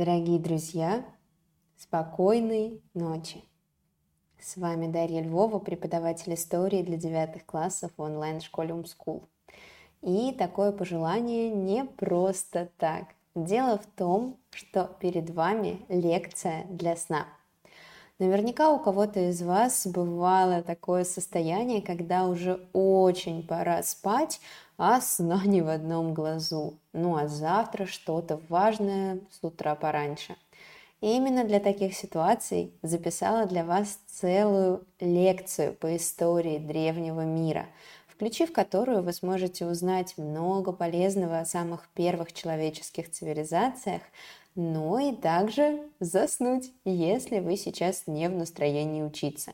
Дорогие друзья, спокойной ночи! С вами Дарья Львова, преподаватель истории для девятых классов в онлайн-школе Умскул. И такое пожелание не просто так. Дело в том, что перед вами лекция для сна. Наверняка у кого-то из вас бывало такое состояние, когда уже очень пора спать, а сна не в одном глазу. Ну а завтра что-то важное с утра пораньше. И именно для таких ситуаций записала для вас целую лекцию по истории древнего мира, включив которую вы сможете узнать много полезного о самых первых человеческих цивилизациях, но и также заснуть, если вы сейчас не в настроении учиться.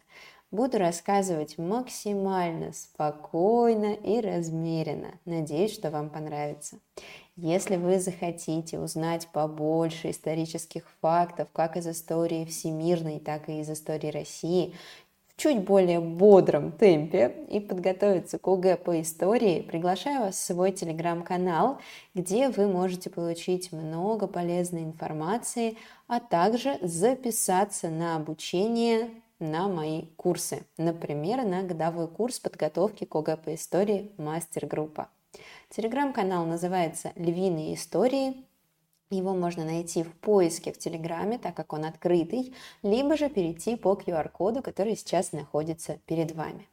Буду рассказывать максимально спокойно и размеренно. Надеюсь, что вам понравится. Если вы захотите узнать побольше исторических фактов, как из истории всемирной, так и из истории России, в чуть более бодром темпе и подготовиться к ОГЭ по истории, приглашаю вас в свой телеграм-канал, где вы можете получить много полезной информации, а также записаться на обучение на мои курсы. Например, на годовой курс подготовки к ОГЭ по истории мастер-группа. Телеграм-канал называется «Львиные истории». Его можно найти в поиске в Телеграме, так как он открытый, либо же перейти по QR-коду, который сейчас находится перед вами.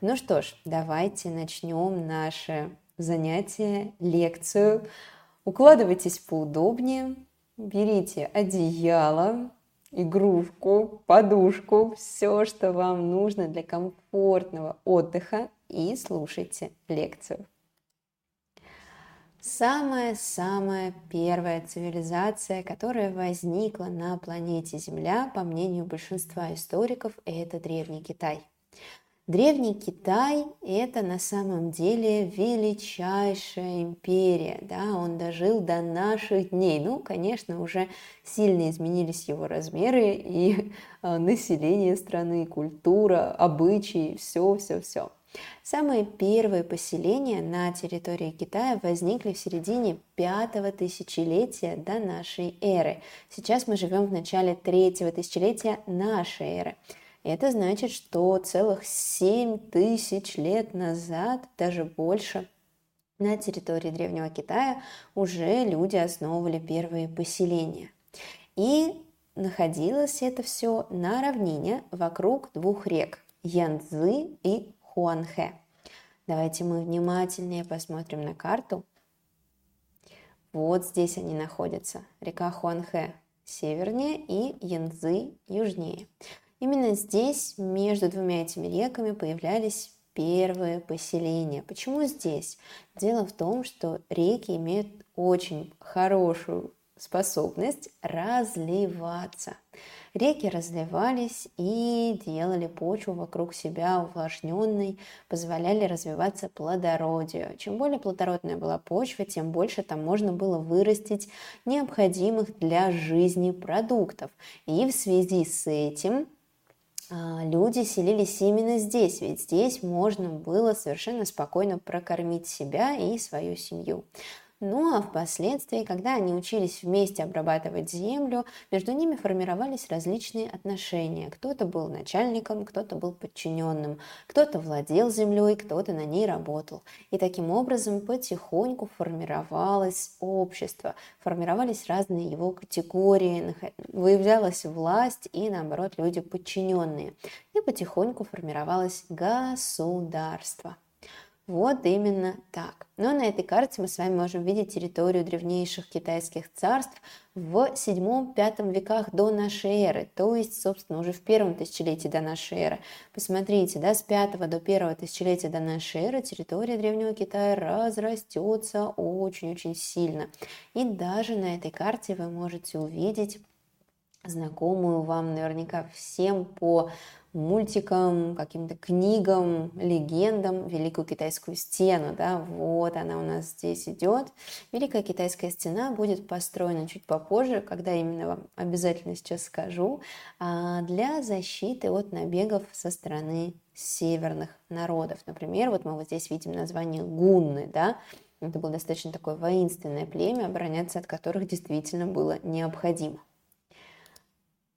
Ну что ж, давайте начнем наше занятие, лекцию. Укладывайтесь поудобнее, берите одеяло, игрушку, подушку, все, что вам нужно для комфортного отдыха и слушайте лекцию. Самая-самая первая цивилизация, которая возникла на планете Земля, по мнению большинства историков, это Древний Китай – Древний Китай – это на самом деле величайшая империя, да, он дожил до наших дней. Ну, конечно, уже сильно изменились его размеры и э, население страны, культура, обычаи, все, все, все. Самые первые поселения на территории Китая возникли в середине пятого тысячелетия до нашей эры. Сейчас мы живем в начале третьего тысячелетия нашей эры. Это значит, что целых 7 тысяч лет назад, даже больше, на территории Древнего Китая уже люди основывали первые поселения. И находилось это все на равнине вокруг двух рек – Янцзы и Хуанхэ. Давайте мы внимательнее посмотрим на карту. Вот здесь они находятся. Река Хуанхэ севернее и Янцзы южнее. Именно здесь, между двумя этими реками, появлялись первые поселения. Почему здесь? Дело в том, что реки имеют очень хорошую способность разливаться. Реки разливались и делали почву вокруг себя увлажненной, позволяли развиваться плодородию. Чем более плодородная была почва, тем больше там можно было вырастить необходимых для жизни продуктов. И в связи с этим люди селились именно здесь, ведь здесь можно было совершенно спокойно прокормить себя и свою семью. Ну а впоследствии, когда они учились вместе обрабатывать землю, между ними формировались различные отношения. Кто-то был начальником, кто-то был подчиненным, кто-то владел землей, кто-то на ней работал. И таким образом потихоньку формировалось общество, формировались разные его категории, выявлялась власть и, наоборот, люди подчиненные. И потихоньку формировалось государство. Вот именно так. Но на этой карте мы с вами можем видеть территорию древнейших китайских царств в 7-5 веках до нашей эры, то есть, собственно, уже в первом тысячелетии до нашей эры. Посмотрите, да, с 5 до 1 тысячелетия до нашей эры территория Древнего Китая разрастется очень-очень сильно. И даже на этой карте вы можете увидеть знакомую вам наверняка всем по мультикам, каким-то книгам, легендам Великую Китайскую стену. Да? Вот она у нас здесь идет. Великая Китайская стена будет построена чуть попозже, когда именно вам обязательно сейчас скажу, а, для защиты от набегов со стороны северных народов. Например, вот мы вот здесь видим название гунны, да, Это было достаточно такое воинственное племя, обороняться от которых действительно было необходимо.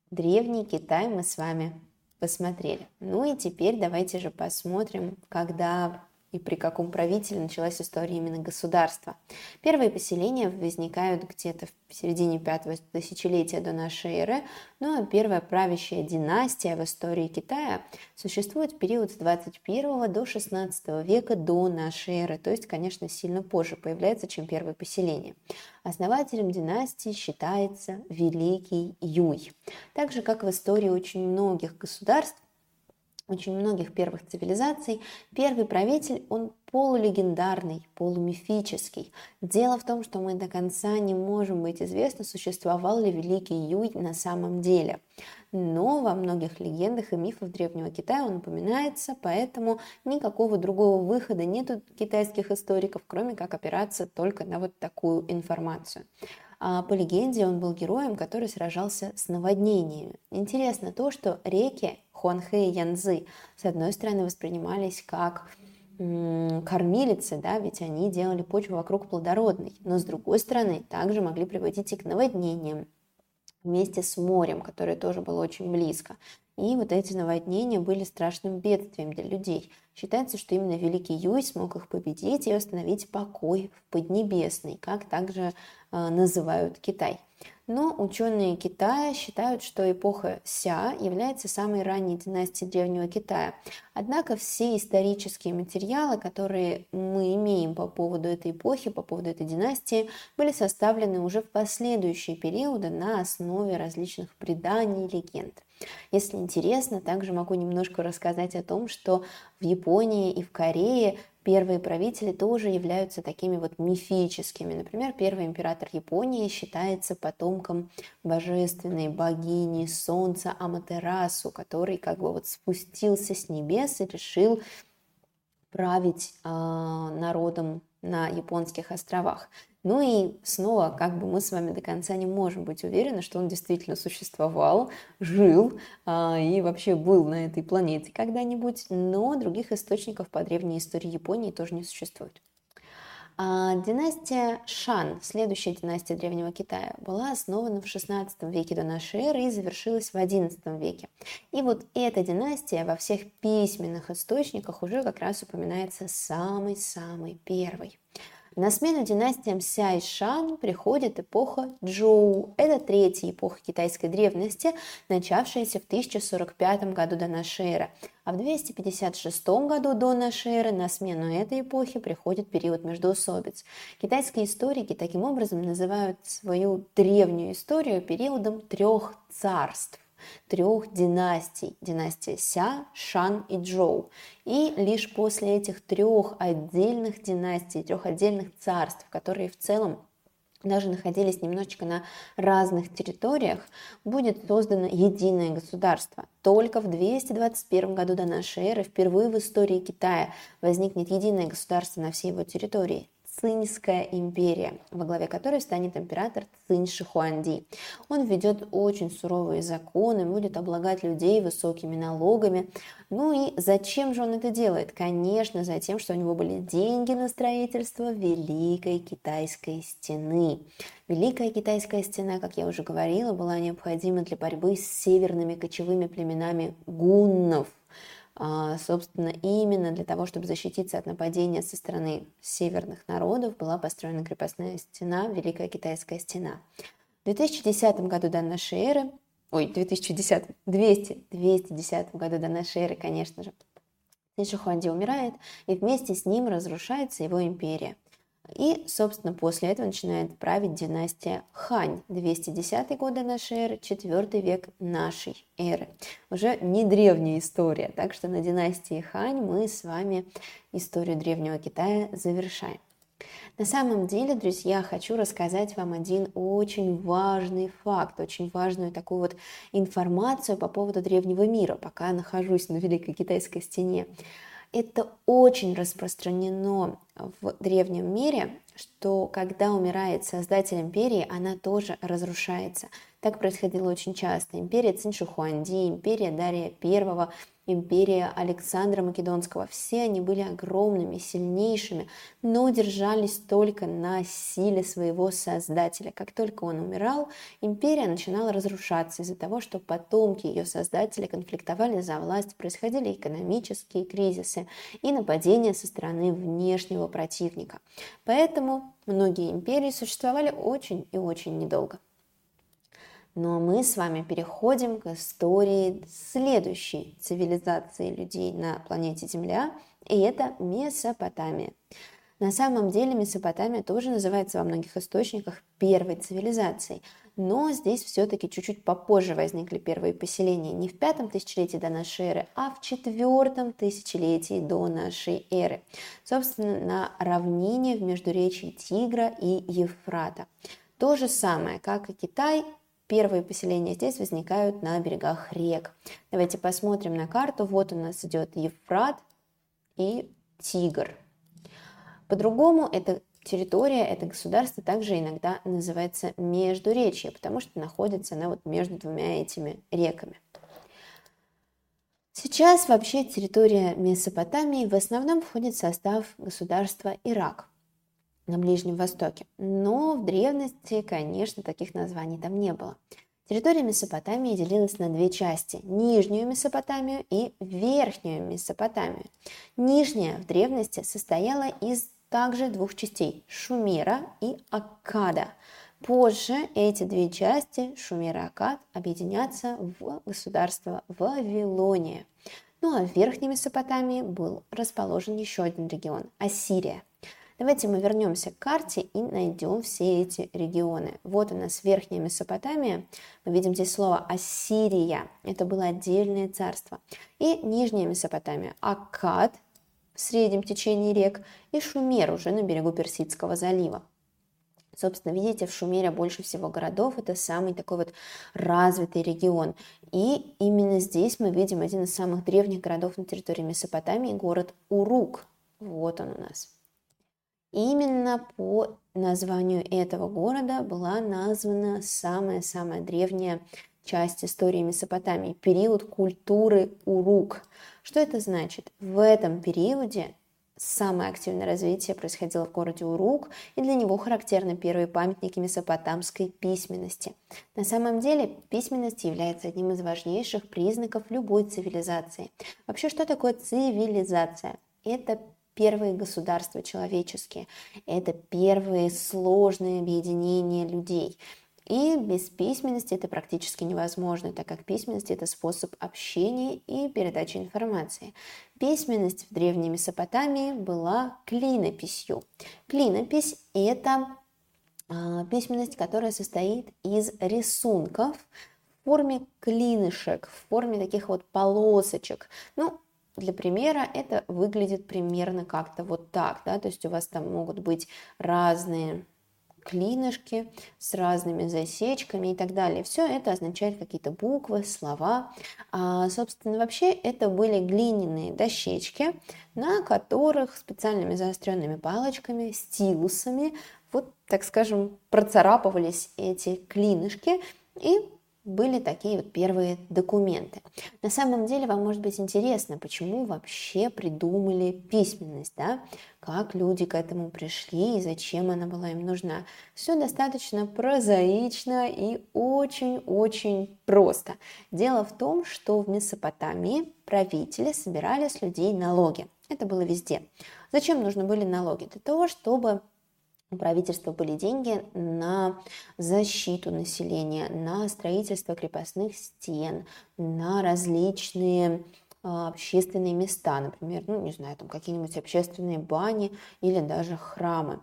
Древний Китай мы с вами посмотрели. Ну и теперь давайте же посмотрим, когда и при каком правителе началась история именно государства. Первые поселения возникают где-то в середине пятого тысячелетия до нашей эры, ну а первая правящая династия в истории Китая существует в период с 21 до 16 века до нашей эры, то есть, конечно, сильно позже появляется, чем первое поселение. Основателем династии считается Великий Юй. Так же, как в истории очень многих государств, очень многих первых цивилизаций, первый правитель, он полулегендарный, полумифический. Дело в том, что мы до конца не можем быть известны, существовал ли Великий Юй на самом деле. Но во многих легендах и мифах Древнего Китая он упоминается, поэтому никакого другого выхода нет у китайских историков, кроме как опираться только на вот такую информацию. А по легенде он был героем, который сражался с наводнениями. Интересно то, что реки Хуанхэ и Янзы, с одной стороны, воспринимались как кормилицы, да, ведь они делали почву вокруг плодородной, но с другой стороны также могли приводить и к наводнениям вместе с морем, которое тоже было очень близко. И вот эти наводнения были страшным бедствием для людей. Считается, что именно Великий Юй смог их победить и установить покой в Поднебесной, как также э, называют Китай. Но ученые Китая считают, что эпоха Ся является самой ранней династией Древнего Китая. Однако все исторические материалы, которые мы имеем по поводу этой эпохи, по поводу этой династии, были составлены уже в последующие периоды на основе различных преданий и легенд. Если интересно, также могу немножко рассказать о том, что в Японии и в Корее первые правители тоже являются такими вот мифическими. Например, первый император Японии считается потомком божественной богини солнца Аматерасу, который как бы вот спустился с небес и решил править э, народом на японских островах. Ну и снова, как бы мы с вами до конца не можем быть уверены, что он действительно существовал, жил а, и вообще был на этой планете когда-нибудь, но других источников по древней истории Японии тоже не существует. А, династия Шан, следующая династия Древнего Китая, была основана в XVI веке до нашей эры и завершилась в XI веке. И вот эта династия во всех письменных источниках уже как раз упоминается самой-самой первой. На смену династиям Ся и Шан приходит эпоха Джоу. Это третья эпоха китайской древности, начавшаяся в 1045 году до нашей эры. А в 256 году до нашей эры на смену этой эпохи приходит период междоусобиц. Китайские историки таким образом называют свою древнюю историю периодом трех царств трех династий. Династия Ся, Шан и Джоу. И лишь после этих трех отдельных династий, трех отдельных царств, которые в целом даже находились немножечко на разных территориях, будет создано единое государство. Только в 221 году до нашей эры впервые в истории Китая возникнет единое государство на всей его территории. Цинская империя, во главе которой станет император Цинь Шихуанди. Он введет очень суровые законы, будет облагать людей высокими налогами. Ну и зачем же он это делает? Конечно, за тем, что у него были деньги на строительство Великой Китайской стены. Великая Китайская стена, как я уже говорила, была необходима для борьбы с северными кочевыми племенами гуннов – собственно, именно для того, чтобы защититься от нападения со стороны северных народов, была построена крепостная стена, Великая Китайская стена. В 2010 году до нашей эры, ой, 2010, 200, 210 году до нашей эры, конечно же, Цинь умирает, и вместе с ним разрушается его империя – и, собственно, после этого начинает править династия Хань, 210 годы нашей эры, 4 век нашей эры. Уже не древняя история, так что на династии Хань мы с вами историю древнего Китая завершаем. На самом деле, друзья, хочу рассказать вам один очень важный факт, очень важную такую вот информацию по поводу древнего мира, пока нахожусь на Великой Китайской стене. Это очень распространено в древнем мире, что когда умирает создатель империи, она тоже разрушается. Так происходило очень часто. Империя Циншихуанди, империя Дария I, империя Александра Македонского. Все они были огромными, сильнейшими, но держались только на силе своего создателя. Как только он умирал, империя начинала разрушаться из-за того, что потомки ее создателя конфликтовали за власть, происходили экономические кризисы и нападения со стороны внешнего противника. Поэтому многие империи существовали очень и очень недолго. Но мы с вами переходим к истории следующей цивилизации людей на планете Земля, и это Месопотамия. На самом деле Месопотамия тоже называется во многих источниках первой цивилизацией, но здесь все-таки чуть-чуть попозже возникли первые поселения, не в пятом тысячелетии до нашей эры, а в четвертом тысячелетии до нашей эры. Собственно, на равнине в междуречии Тигра и Евфрата. То же самое, как и Китай, Первые поселения здесь возникают на берегах рек. Давайте посмотрим на карту. Вот у нас идет Евфрат и Тигр. По-другому эта территория, это государство также иногда называется Междуречье, потому что находится она вот между двумя этими реками. Сейчас вообще территория Месопотамии в основном входит в состав государства Ирак на Ближнем Востоке. Но в древности, конечно, таких названий там не было. Территория Месопотамии делилась на две части – Нижнюю Месопотамию и Верхнюю Месопотамию. Нижняя в древности состояла из также двух частей – Шумера и Аккада. Позже эти две части, Шумер и Аккад, объединятся в государство Вавилония. Ну а в Верхней Месопотамии был расположен еще один регион – Ассирия – Давайте мы вернемся к карте и найдем все эти регионы. Вот у нас Верхняя Месопотамия. Мы видим здесь слово Ассирия. Это было отдельное царство. И Нижняя Месопотамия. Аккад в среднем течении рек и Шумер уже на берегу Персидского залива. Собственно, видите, в Шумере больше всего городов, это самый такой вот развитый регион. И именно здесь мы видим один из самых древних городов на территории Месопотамии, город Урук. Вот он у нас. Именно по названию этого города была названа самая-самая древняя часть истории Месопотамии, период культуры Урук. Что это значит? В этом периоде самое активное развитие происходило в городе Урук, и для него характерны первые памятники месопотамской письменности. На самом деле письменность является одним из важнейших признаков любой цивилизации. Вообще, что такое цивилизация? Это первые государства человеческие, это первые сложные объединения людей. И без письменности это практически невозможно, так как письменность – это способ общения и передачи информации. Письменность в Древней Месопотамии была клинописью. Клинопись – это а, письменность, которая состоит из рисунков в форме клинышек, в форме таких вот полосочек. Ну, для примера это выглядит примерно как-то вот так, да, то есть у вас там могут быть разные клинышки с разными засечками и так далее. Все это означает какие-то буквы, слова. А, собственно, вообще это были глиняные дощечки, на которых специальными заостренными палочками, стилусами, вот, так скажем, процарапывались эти клинышки, и были такие вот первые документы. На самом деле вам может быть интересно, почему вообще придумали письменность, да? как люди к этому пришли и зачем она была им нужна. Все достаточно прозаично и очень-очень просто. Дело в том, что в Месопотамии правители собирали с людей налоги. Это было везде. Зачем нужны были налоги? Для того, чтобы у правительства были деньги на защиту населения, на строительство крепостных стен, на различные общественные места, например, ну, не знаю, там какие-нибудь общественные бани или даже храмы.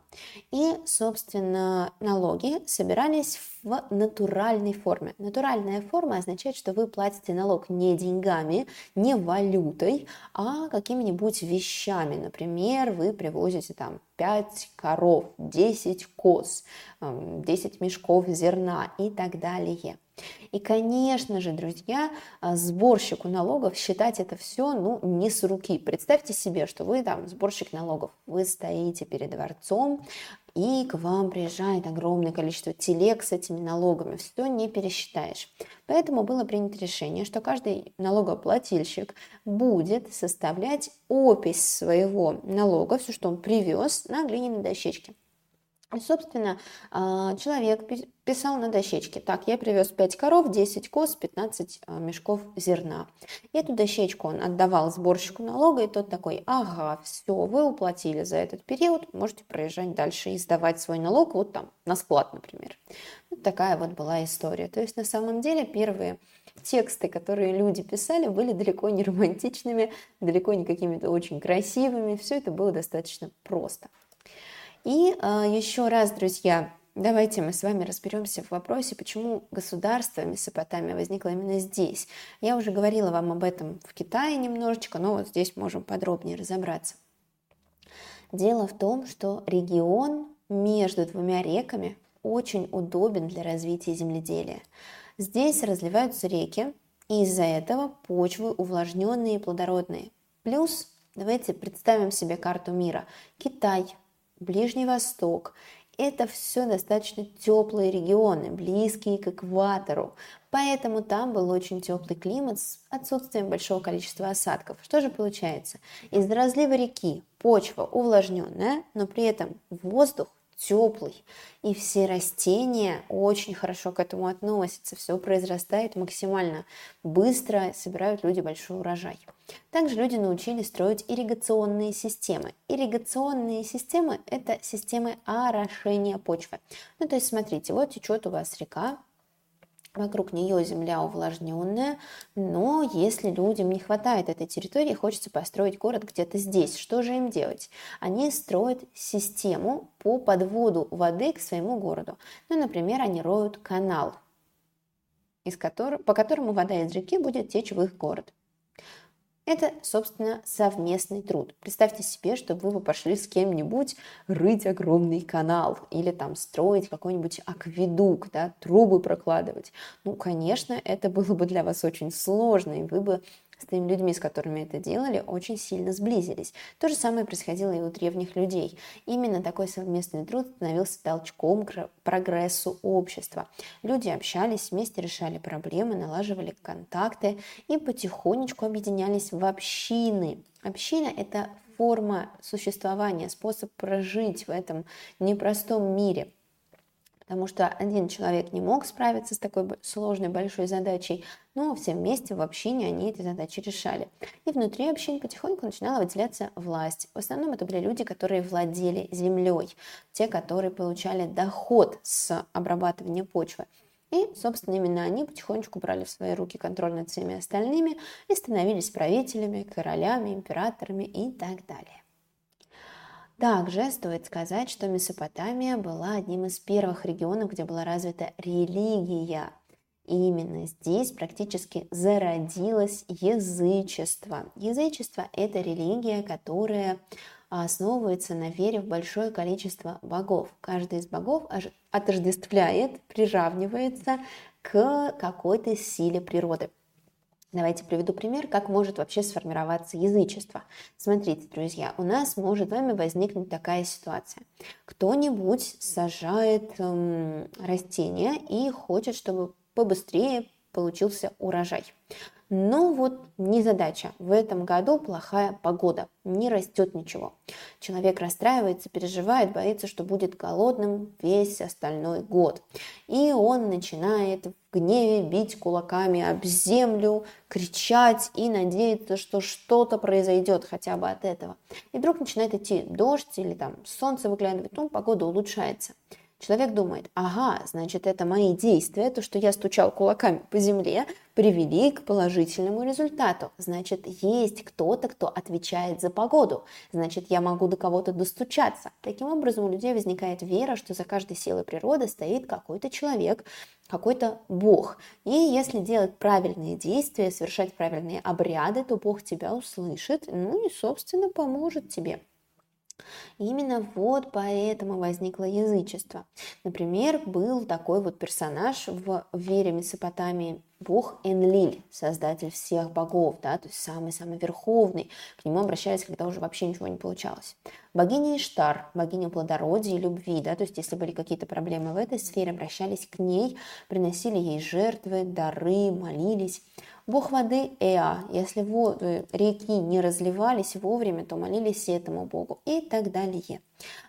И, собственно, налоги собирались в натуральной форме. Натуральная форма означает, что вы платите налог не деньгами, не валютой, а какими-нибудь вещами. Например, вы привозите там 5 коров, 10 коз, 10 мешков зерна и так далее. И, конечно же, друзья, а, сборщику налогов считать это все ну, не с руки. Представьте себе, что вы там сборщик налогов, вы стоите перед дворцом, и к вам приезжает огромное количество телег с этими налогами, все не пересчитаешь. Поэтому было принято решение, что каждый налогоплательщик будет составлять опись своего налога, все, что он привез, на глиняной дощечке. И, собственно, а, человек писал на дощечке, так, я привез 5 коров, 10 коз, 15 а, мешков зерна. И эту дощечку он отдавал сборщику налога, и тот такой, ага, все, вы уплатили за этот период, можете проезжать дальше и сдавать свой налог, вот там, на склад, например. Вот такая вот была история. То есть, на самом деле, первые тексты, которые люди писали, были далеко не романтичными, далеко не какими-то очень красивыми, все это было достаточно просто. И э, еще раз, друзья, давайте мы с вами разберемся в вопросе, почему государство Месопотамия возникло именно здесь. Я уже говорила вам об этом в Китае немножечко, но вот здесь можем подробнее разобраться. Дело в том, что регион между двумя реками очень удобен для развития земледелия. Здесь разливаются реки, и из-за этого почвы увлажненные и плодородные. Плюс давайте представим себе карту мира. Китай, Ближний Восток. Это все достаточно теплые регионы, близкие к экватору. Поэтому там был очень теплый климат с отсутствием большого количества осадков. Что же получается? Из-за разлива реки почва увлажненная, но при этом воздух теплый, и все растения очень хорошо к этому относятся, все произрастает максимально быстро, собирают люди большой урожай. Также люди научились строить ирригационные системы. Ирригационные системы – это системы орошения почвы. Ну, то есть, смотрите, вот течет у вас река, Вокруг нее земля увлажненная, но если людям не хватает этой территории, хочется построить город где-то здесь, что же им делать? Они строят систему по подводу воды к своему городу. Ну, например, они роют канал, из которого, по которому вода из реки будет течь в их город. Это, собственно, совместный труд. Представьте себе, чтобы вы пошли с кем-нибудь рыть огромный канал или там строить какой-нибудь акведук, да, трубы прокладывать. Ну, конечно, это было бы для вас очень сложно, и вы бы с теми людьми, с которыми это делали, очень сильно сблизились. То же самое происходило и у древних людей. Именно такой совместный труд становился толчком к прогрессу общества. Люди общались, вместе решали проблемы, налаживали контакты и потихонечку объединялись в общины. Община – это форма существования, способ прожить в этом непростом мире – потому что один человек не мог справиться с такой сложной большой задачей, но все вместе в общине они эти задачи решали. И внутри общин потихоньку начинала выделяться власть. В основном это были люди, которые владели землей, те, которые получали доход с обрабатывания почвы. И, собственно, именно они потихонечку брали в свои руки контроль над всеми остальными и становились правителями, королями, императорами и так далее. Также стоит сказать, что Месопотамия была одним из первых регионов, где была развита религия. Именно здесь практически зародилось язычество. Язычество – это религия, которая основывается на вере в большое количество богов. Каждый из богов отождествляет, приравнивается к какой-то силе природы. Давайте приведу пример, как может вообще сформироваться язычество. Смотрите, друзья, у нас может с вами возникнуть такая ситуация. Кто-нибудь сажает эм, растения и хочет, чтобы побыстрее получился урожай. Но вот не задача. В этом году плохая погода, не растет ничего. Человек расстраивается, переживает, боится, что будет голодным весь остальной год. И он начинает в гневе бить кулаками об землю, кричать и надеяться, что что-то произойдет хотя бы от этого. И вдруг начинает идти дождь или там солнце выглядывает, ну, погода улучшается. Человек думает, ага, значит, это мои действия, то, что я стучал кулаками по земле, привели к положительному результату. Значит, есть кто-то, кто отвечает за погоду. Значит, я могу до кого-то достучаться. Таким образом, у людей возникает вера, что за каждой силой природы стоит какой-то человек, какой-то Бог. И если делать правильные действия, совершать правильные обряды, то Бог тебя услышит, ну и, собственно, поможет тебе. Именно вот поэтому возникло язычество. Например, был такой вот персонаж в вере Месопотамии, бог Энлиль, создатель всех богов, да, то есть самый-самый верховный. К нему обращались, когда уже вообще ничего не получалось. Богиня Иштар, богиня плодородия и любви, да, то есть если были какие-то проблемы в этой сфере, обращались к ней, приносили ей жертвы, дары, молились. Бог воды Эа, если воды реки не разливались вовремя, то молились этому богу и так далее.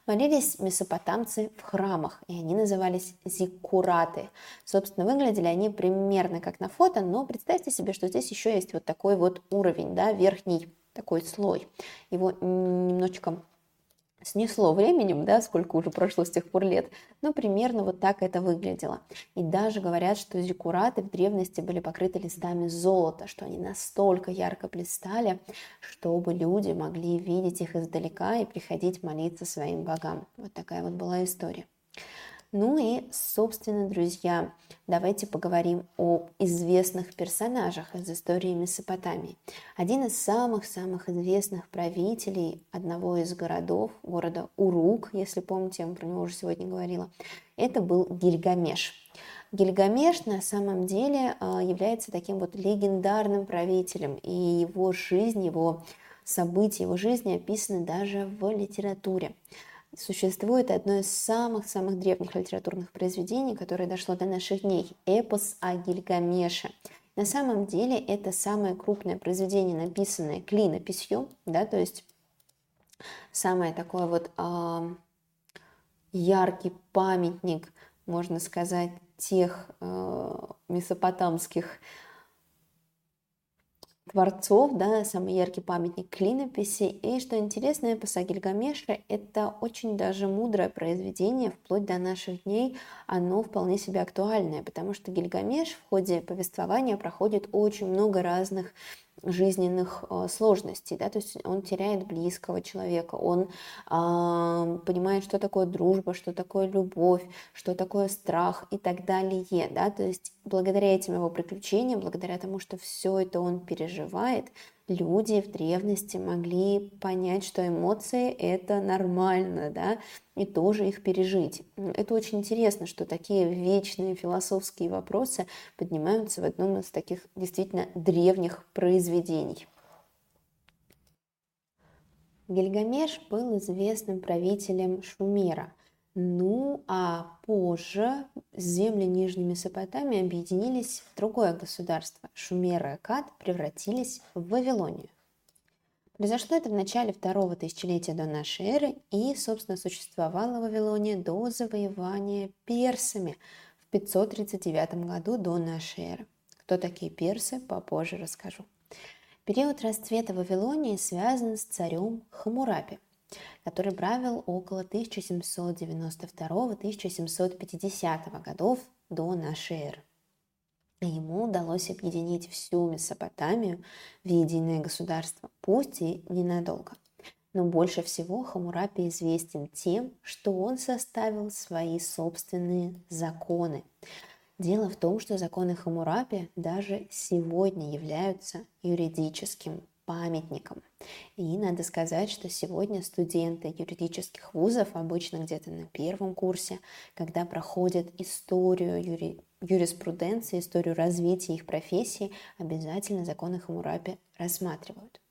Молились месопотамцы в храмах, и они назывались зиккураты. Собственно, выглядели они примерно как на фото, но представьте себе, что здесь еще есть вот такой вот уровень, да, верхний такой слой. Его немножечко снесло временем, да, сколько уже прошло с тех пор лет, но примерно вот так это выглядело. И даже говорят, что зиккураты в древности были покрыты листами золота, что они настолько ярко блистали, чтобы люди могли видеть их издалека и приходить молиться своим богам. Вот такая вот была история. Ну и, собственно, друзья, давайте поговорим о известных персонажах из истории Месопотамии. Один из самых-самых известных правителей одного из городов, города Урук, если помните, я про него уже сегодня говорила, это был Гильгамеш. Гильгамеш на самом деле а, является таким вот легендарным правителем, и его жизнь, его события, его жизни описаны даже в литературе существует одно из самых-самых древних литературных произведений, которое дошло до наших дней – эпос о Гильгамеше. На самом деле это самое крупное произведение, написанное клинописью, да, то есть самое такое вот э, яркий памятник, можно сказать, тех э, месопотамских творцов, да, самый яркий памятник клинописи. И что интересно, эпоса Гильгамеша – это очень даже мудрое произведение, вплоть до наших дней оно вполне себе актуальное, потому что Гильгамеш в ходе повествования проходит очень много разных жизненных э, сложностей, да, то есть он теряет близкого человека, он э, понимает, что такое дружба, что такое любовь, что такое страх и так далее, да, то есть благодаря этим его приключениям, благодаря тому, что все это он переживает, люди в древности могли понять, что эмоции это нормально, да, и тоже их пережить. Это очень интересно, что такие вечные философские вопросы поднимаются в одном из таких действительно древних произведений. Гильгамеш был известным правителем Шумера. Ну, а позже земли Нижней Месопотамии объединились в другое государство. Шумер и Акад превратились в Вавилонию. Произошло это в начале второго тысячелетия до нашей эры и, собственно, существовала Вавилония до завоевания персами в 539 году до нашей эры. Кто такие персы, попозже расскажу. Период расцвета Вавилонии связан с царем Хамурапи, который правил около 1792-1750 годов до нашей эры. Ему удалось объединить всю Месопотамию в единое государство, пусть и ненадолго. Но больше всего Хамурапи известен тем, что он составил свои собственные законы. Дело в том, что законы Хамурапи даже сегодня являются юридическим памятником. И надо сказать, что сегодня студенты юридических вузов, обычно где-то на первом курсе, когда проходят историю юри... юриспруденции, историю развития их профессии, обязательно законы Хамурапи рассматривают.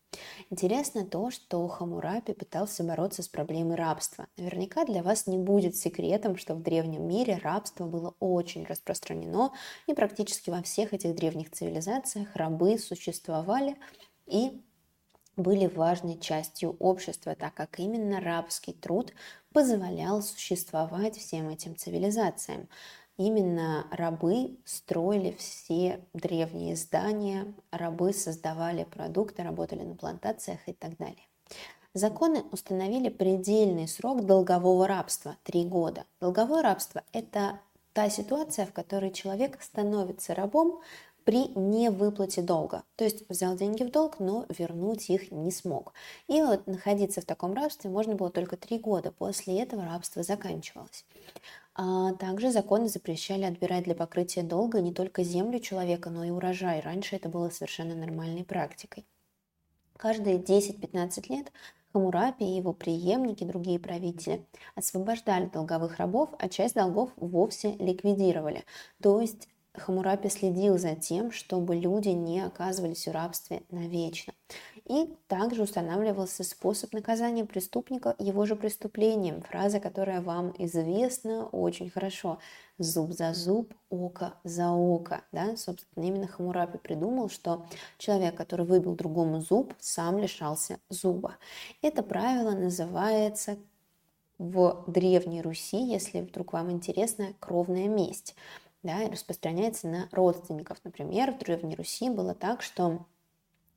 Интересно то, что Хамурапи пытался бороться с проблемой рабства. Наверняка для вас не будет секретом, что в древнем мире рабство было очень распространено, и практически во всех этих древних цивилизациях рабы существовали и были важной частью общества, так как именно рабский труд позволял существовать всем этим цивилизациям. Именно рабы строили все древние здания, рабы создавали продукты, работали на плантациях и так далее. Законы установили предельный срок долгового рабства – три года. Долговое рабство – это та ситуация, в которой человек становится рабом при невыплате долга. То есть взял деньги в долг, но вернуть их не смог. И вот находиться в таком рабстве можно было только три года. После этого рабство заканчивалось. А также законы запрещали отбирать для покрытия долга не только землю человека, но и урожай. Раньше это было совершенно нормальной практикой. Каждые 10-15 лет Хамурапи и его преемники, другие правители, освобождали долговых рабов, а часть долгов вовсе ликвидировали. То есть Хамурапи следил за тем, чтобы люди не оказывались в рабстве навечно. И также устанавливался способ наказания преступника его же преступлением. Фраза, которая вам известна очень хорошо. Зуб за зуб, око за око. Да? Собственно, именно Хамурапи придумал, что человек, который выбил другому зуб, сам лишался зуба. Это правило называется в Древней Руси, если вдруг вам интересно, кровная месть да, распространяется на родственников. Например, в Древней Руси было так, что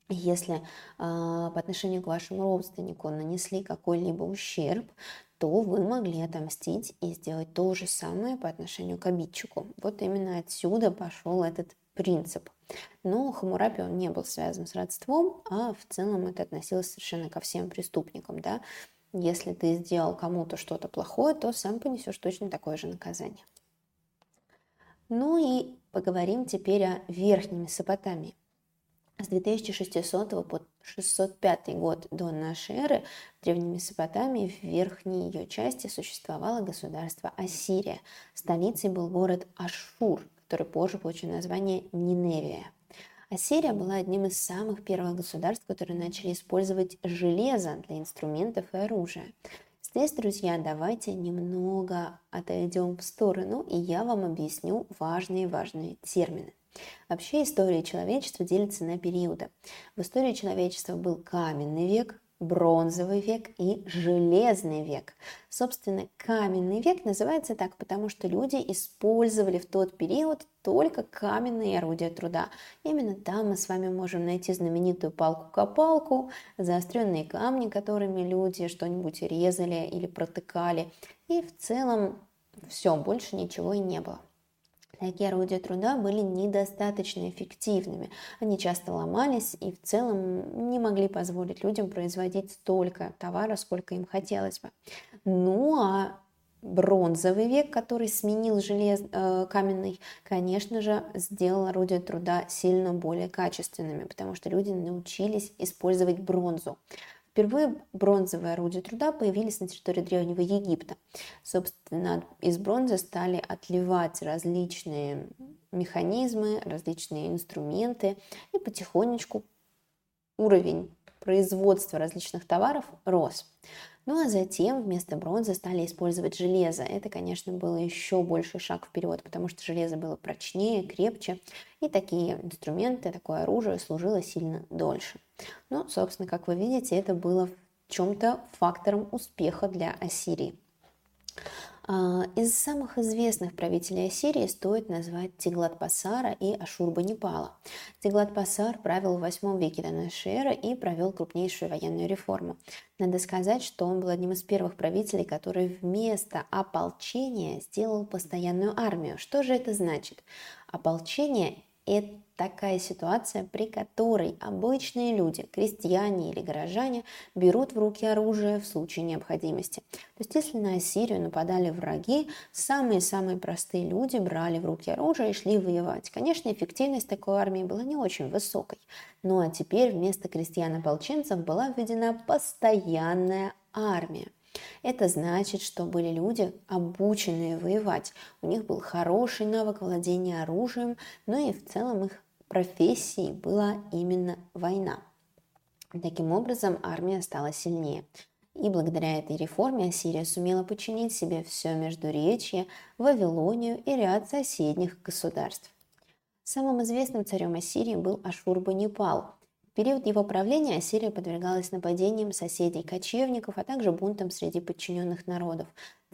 если э, по отношению к вашему родственнику нанесли какой-либо ущерб, то вы могли отомстить и сделать то же самое по отношению к обидчику. Вот именно отсюда пошел этот принцип. Но Хамурапи он не был связан с родством, а в целом это относилось совершенно ко всем преступникам. Да? Если ты сделал кому-то что-то плохое, то сам понесешь точно такое же наказание. Ну и поговорим теперь о Верхней Месопотамии. С 2600 по 605 год до нашей эры в Древней Месопотамии в верхней ее части существовало государство Ассирия. Столицей был город Ашур, который позже получил название Ниневия. Ассирия была одним из самых первых государств, которые начали использовать железо для инструментов и оружия. Здесь, друзья, давайте немного отойдем в сторону, и я вам объясню важные-важные термины. Вообще история человечества делится на периоды. В истории человечества был каменный век, бронзовый век и железный век. Собственно, каменный век называется так, потому что люди использовали в тот период только каменные орудия труда. Именно там мы с вами можем найти знаменитую палку-копалку, заостренные камни, которыми люди что-нибудь резали или протыкали. И в целом все, больше ничего и не было. Такие орудия труда были недостаточно эффективными. Они часто ломались и в целом не могли позволить людям производить столько товара, сколько им хотелось бы. Ну а бронзовый век, который сменил желез, э, каменный, конечно же, сделал орудия труда сильно более качественными, потому что люди научились использовать бронзу. Впервые бронзовые орудия труда появились на территории Древнего Египта. Собственно, из бронзы стали отливать различные механизмы, различные инструменты, и потихонечку уровень производства различных товаров рос. Ну а затем вместо бронзы стали использовать железо. Это, конечно, был еще больший шаг вперед, потому что железо было прочнее, крепче, и такие инструменты, такое оружие служило сильно дольше. Ну, собственно, как вы видите, это было в чем-то фактором успеха для Ассирии. А, из самых известных правителей Ассирии стоит назвать Тиглат-Пасара и Ашурбанипала. Тиглат-Пасар правил в 8 веке до нашей эры и провел крупнейшую военную реформу. Надо сказать, что он был одним из первых правителей, который вместо ополчения сделал постоянную армию. Что же это значит? Ополчение это такая ситуация, при которой обычные люди, крестьяне или горожане, берут в руки оружие в случае необходимости. То есть, если на Ассирию нападали враги, самые-самые простые люди брали в руки оружие и шли воевать. Конечно, эффективность такой армии была не очень высокой. Ну а теперь вместо крестьян-ополченцев была введена постоянная армия. Это значит, что были люди, обученные воевать. У них был хороший навык владения оружием, но и в целом их профессией была именно война. Таким образом, армия стала сильнее. И благодаря этой реформе Ассирия сумела подчинить себе все Междуречье, Вавилонию и ряд соседних государств. Самым известным царем Ассирии был Ашурбанипал, в период его правления Ассирия подвергалась нападениям соседей-кочевников, а также бунтам среди подчиненных народов.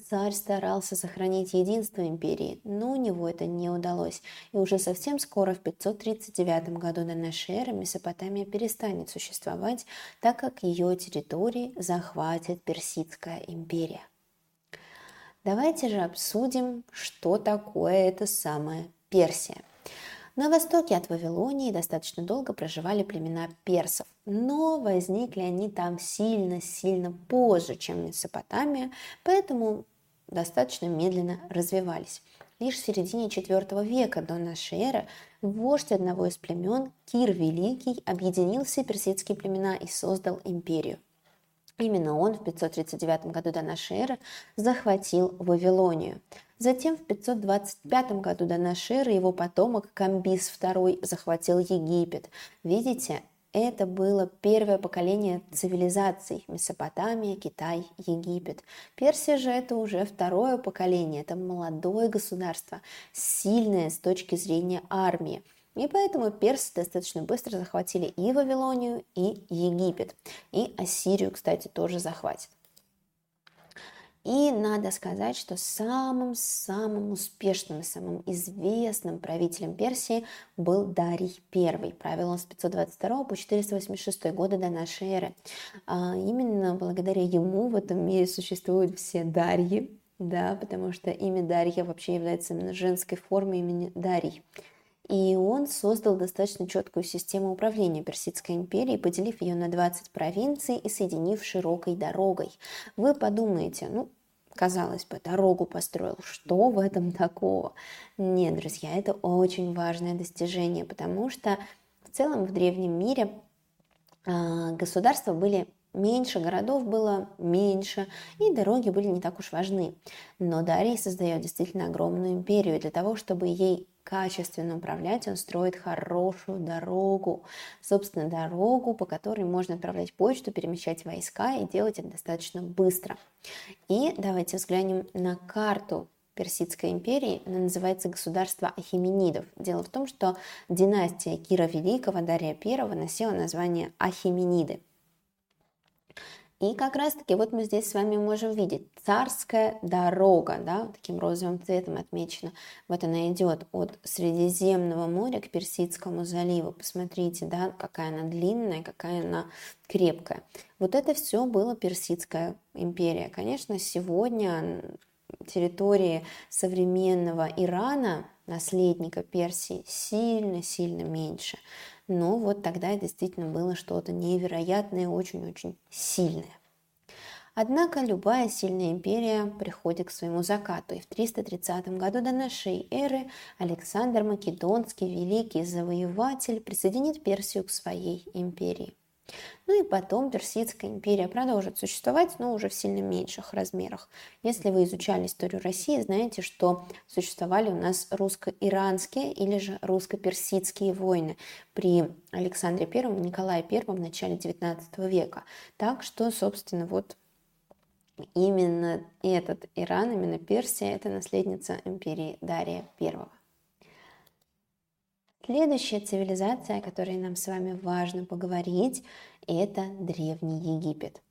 Царь старался сохранить единство империи, но у него это не удалось. И уже совсем скоро, в 539 году до нашей эры, Месопотамия перестанет существовать, так как ее территории захватит Персидская империя. Давайте же обсудим, что такое это самая Персия. На востоке от Вавилонии достаточно долго проживали племена персов, но возникли они там сильно-сильно позже, чем Месопотамия, поэтому достаточно медленно развивались. Лишь в середине IV века до нашей эры вождь одного из племен, Кир Великий, объединил все персидские племена и создал империю. Именно он в 539 году до нашей эры захватил Вавилонию. Затем в 525 году до нашей эры его потомок Камбис II захватил Египет. Видите, это было первое поколение цивилизаций – Месопотамия, Китай, Египет. Персия же это уже второе поколение, это молодое государство, сильное с точки зрения армии. И поэтому персы достаточно быстро захватили и Вавилонию, и Египет. И Ассирию, кстати, тоже захватят. И надо сказать, что самым-самым успешным и самым известным правителем Персии был Дарий I. Правил он с 522 по 486 года до нашей эры. А именно благодаря ему в этом мире существуют все Дарьи, да, потому что имя Дарья вообще является именно женской формой имени Дарий. И он создал достаточно четкую систему управления Персидской империей, поделив ее на 20 провинций и соединив широкой дорогой. Вы подумаете, ну, казалось бы, дорогу построил, что в этом такого? Нет, друзья, это очень важное достижение, потому что в целом в древнем мире а, государства были меньше, городов было меньше, и дороги были не так уж важны. Но Дарий создает действительно огромную империю. И для того, чтобы ей качественно управлять, он строит хорошую дорогу. Собственно, дорогу, по которой можно отправлять почту, перемещать войска и делать это достаточно быстро. И давайте взглянем на карту Персидской империи, она называется государство Ахименидов. Дело в том, что династия Кира Великого, Дария I, носила название Ахимениды. И как раз-таки вот мы здесь с вами можем видеть царская дорога, да, таким розовым цветом отмечена. Вот она идет от Средиземного моря к Персидскому заливу. Посмотрите, да, какая она длинная, какая она крепкая. Вот это все было Персидская империя. Конечно, сегодня территории современного Ирана, наследника Персии, сильно-сильно меньше. Но вот тогда действительно было что-то невероятное, очень-очень сильное. Однако любая сильная империя приходит к своему закату, и в 330 году до нашей эры Александр Македонский, великий завоеватель, присоединит Персию к своей империи. Ну и потом Персидская империя продолжит существовать, но уже в сильно меньших размерах. Если вы изучали историю России, знаете, что существовали у нас русско-иранские или же русско-персидские войны при Александре I, Николае I в начале XIX века. Так что, собственно, вот именно этот Иран, именно Персия, это наследница империи Дария I. Следующая цивилизация, о которой нам с вами важно поговорить, это Древний Египет.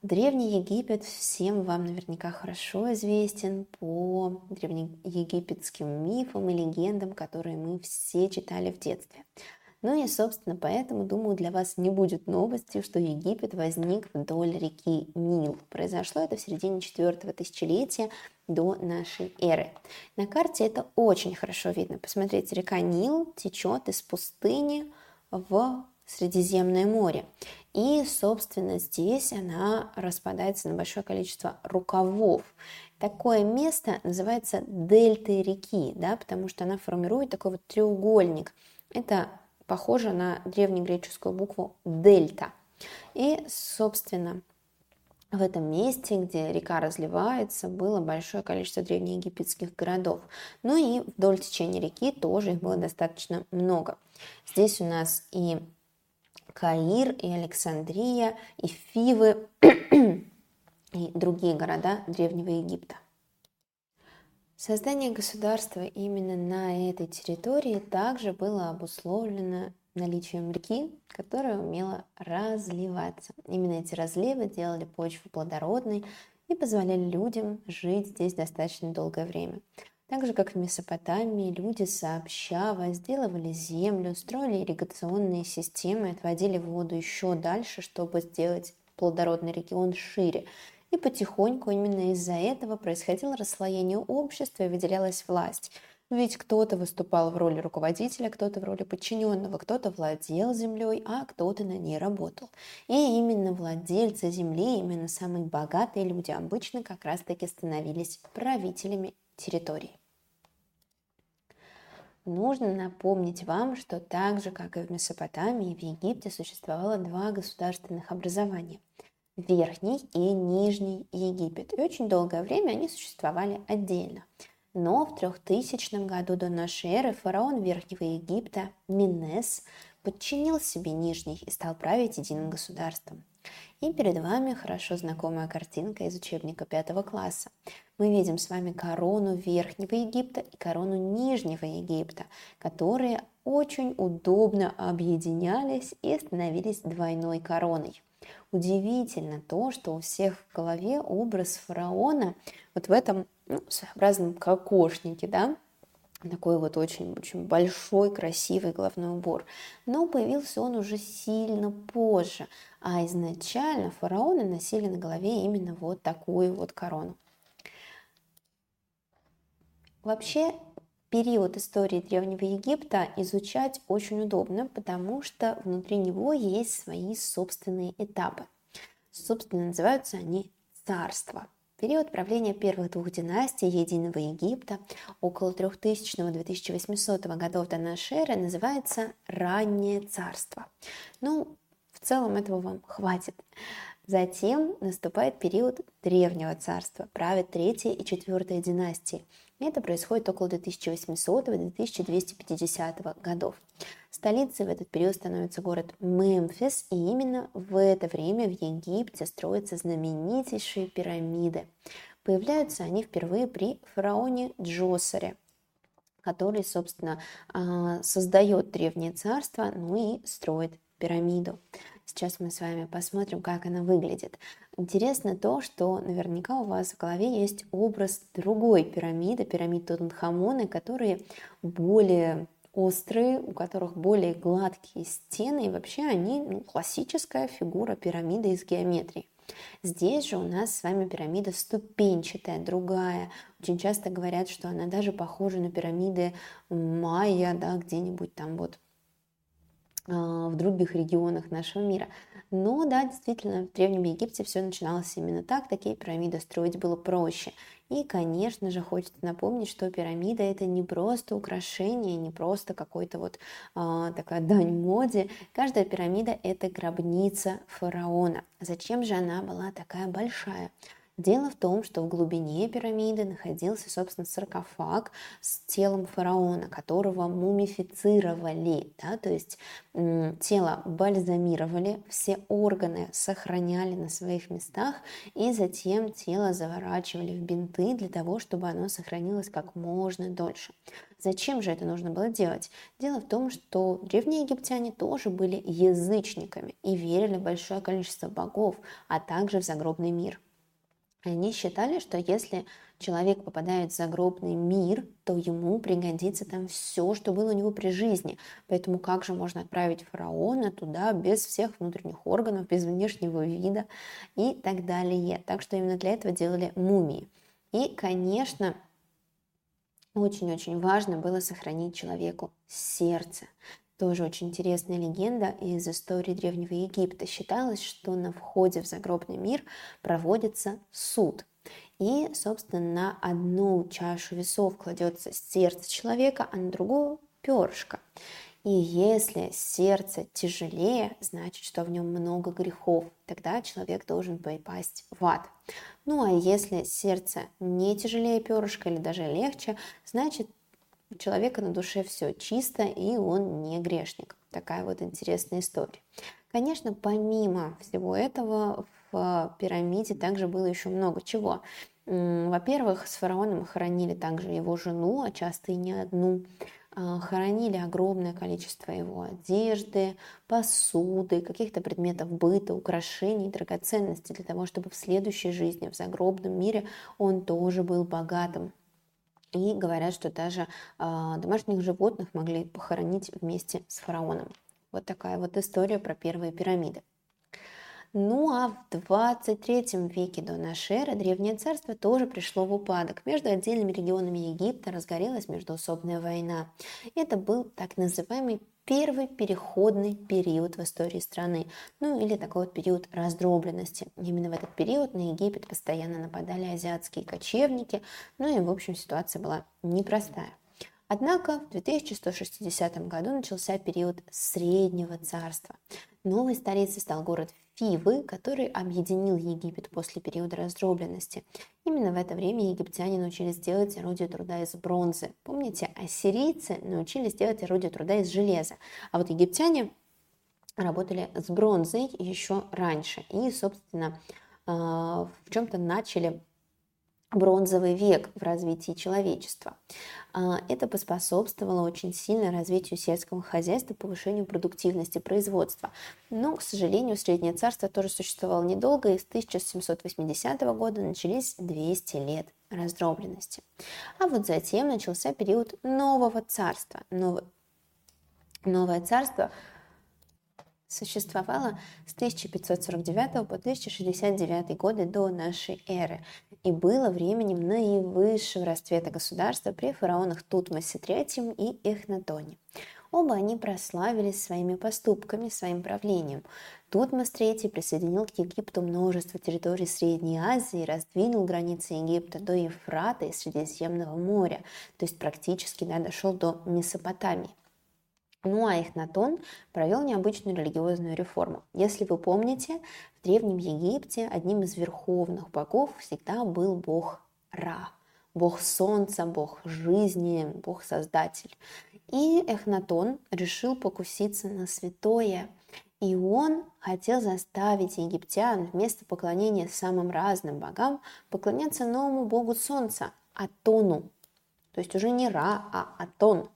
Древний Египет всем вам наверняка хорошо известен по древнеегипетским мифам и легендам, которые мы все читали в детстве. Ну и, собственно, поэтому, думаю, для вас не будет новостью, что Египет возник вдоль реки Нил. Произошло это в середине четвертого тысячелетия до нашей эры. На карте это очень хорошо видно. Посмотрите, река Нил течет из пустыни в Средиземное море. И, собственно, здесь она распадается на большое количество рукавов. Такое место называется дельтой реки, да, потому что она формирует такой вот треугольник. Это похоже на древнегреческую букву дельта. И, собственно, в этом месте, где река разливается, было большое количество древнеегипетских городов. Ну и вдоль течения реки тоже их было достаточно много. Здесь у нас и Каир, и Александрия, и Фивы, и другие города Древнего Египта. Создание государства именно на этой территории также было обусловлено наличием реки, которая умела разливаться. Именно эти разливы делали почву плодородной и позволяли людям жить здесь достаточно долгое время. Так же, как в Месопотамии, люди сообща возделывали землю, строили ирригационные системы, отводили воду еще дальше, чтобы сделать плодородный регион шире и потихоньку именно из-за этого происходило расслоение общества и выделялась власть. Ведь кто-то выступал в роли руководителя, кто-то в роли подчиненного, кто-то владел землей, а кто-то на ней работал. И именно владельцы земли, именно самые богатые люди обычно как раз-таки становились правителями территории. Нужно напомнить вам, что так же, как и в Месопотамии, в Египте существовало два государственных образования Верхний и Нижний Египет. И очень долгое время они существовали отдельно. Но в 3000 году до нашей эры фараон Верхнего Египта Минес подчинил себе Нижний и стал править единым государством. И перед вами хорошо знакомая картинка из учебника пятого класса. Мы видим с вами корону Верхнего Египта и корону Нижнего Египта, которые очень удобно объединялись и становились двойной короной. Удивительно то, что у всех в голове образ фараона вот в этом ну, своеобразном кокошнике, да, такой вот очень-очень большой, красивый головной убор. Но появился он уже сильно позже, а изначально фараоны носили на голове именно вот такую вот корону. Вообще, период истории Древнего Египта изучать очень удобно, потому что внутри него есть свои собственные этапы. Собственно, называются они царства – Период правления первых двух династий Единого Египта около 3000-2800 годов до нашей эры называется «Раннее царство». Ну, в целом этого вам хватит. Затем наступает период Древнего царства, правят третья и четвертая династии. Это происходит около 2800-2250 годов. Столицей в этот период становится город Мемфис, и именно в это время в Египте строятся знаменитейшие пирамиды. Появляются они впервые при фараоне Джосере, который, собственно, а, создает древнее царство, ну и строит пирамиду. Сейчас мы с вами посмотрим, как она выглядит. Интересно то, что наверняка у вас в голове есть образ другой пирамиды, пирамид Тутанхамона, которые более острые, у которых более гладкие стены, и вообще они ну, классическая фигура пирамиды из геометрии. Здесь же у нас с вами пирамида ступенчатая, другая. Очень часто говорят, что она даже похожа на пирамиды майя, да, где-нибудь там вот а, в других регионах нашего мира. Но да, действительно, в Древнем Египте все начиналось именно так, такие пирамиды строить было проще. И, конечно же, хочется напомнить, что пирамида это не просто украшение, не просто какой-то вот а, такая дань моде. Каждая пирамида это гробница фараона. Зачем же она была такая большая? Дело в том, что в глубине пирамиды находился, собственно, саркофаг с телом фараона, которого мумифицировали, да, то есть тело бальзамировали, все органы сохраняли на своих местах, и затем тело заворачивали в бинты для того, чтобы оно сохранилось как можно дольше. Зачем же это нужно было делать? Дело в том, что древние египтяне тоже были язычниками и верили в большое количество богов, а также в загробный мир – они считали, что если человек попадает в загробный мир, то ему пригодится там все, что было у него при жизни. Поэтому как же можно отправить фараона туда без всех внутренних органов, без внешнего вида и так далее. Так что именно для этого делали мумии. И, конечно, очень-очень важно было сохранить человеку сердце. Тоже очень интересная легенда из истории Древнего Египта. Считалось, что на входе в загробный мир проводится суд. И, собственно, на одну чашу весов кладется сердце человека, а на другую перышко. И если сердце тяжелее, значит, что в нем много грехов, тогда человек должен попасть в ад. Ну а если сердце не тяжелее перышка или даже легче, значит у человека на душе все чисто, и он не грешник. Такая вот интересная история. Конечно, помимо всего этого, в пирамиде также было еще много чего. Во-первых, с фараоном хоронили также его жену, а часто и не одну. А, хоронили огромное количество его одежды, посуды, каких-то предметов быта, украшений, драгоценностей, для того, чтобы в следующей жизни, в загробном мире, он тоже был богатым и говорят, что даже э, домашних животных могли похоронить вместе с фараоном. Вот такая вот история про первые пирамиды. Ну а в 23 веке до нашей эры Древнее царство тоже пришло в упадок. Между отдельными регионами Египта разгорелась междуусобная война. Это был так называемый первый переходный период в истории страны, ну или такой вот период раздробленности. Именно в этот период на Египет постоянно нападали азиатские кочевники, ну и в общем ситуация была непростая. Однако в 2160 году начался период Среднего царства. Новой столицей стал город Фивы, который объединил Египет после периода раздробленности. Именно в это время египтяне научились делать орудие труда из бронзы. Помните, ассирийцы научились делать орудие труда из железа, а вот египтяне работали с бронзой еще раньше и, собственно, а, в чем-то начали бронзовый век в развитии человечества. А, это поспособствовало очень сильно развитию сельского хозяйства, повышению продуктивности производства. Но, к сожалению, Среднее царство тоже существовало недолго, и с 1780 года начались 200 лет раздробленности. А вот затем начался период нового царства. Новое, новое царство – существовала с 1549 по 1069 годы до нашей эры и было временем наивысшего расцвета государства при фараонах Тутмосе III и Эхнатоне. Оба они прославились своими поступками, своим правлением. Тутмос III присоединил к Египту множество территорий Средней Азии, раздвинул границы Египта до Ефрата и Средиземного моря, то есть практически да, дошел до Месопотамии. Ну а Эхнатон провел необычную религиозную реформу. Если вы помните, в Древнем Египте одним из верховных богов всегда был бог Ра, бог солнца, бог жизни, бог создатель. И Эхнатон решил покуситься на святое, и он хотел заставить египтян вместо поклонения самым разным богам поклоняться новому богу солнца, Атону. То есть уже не Ра, а Атон.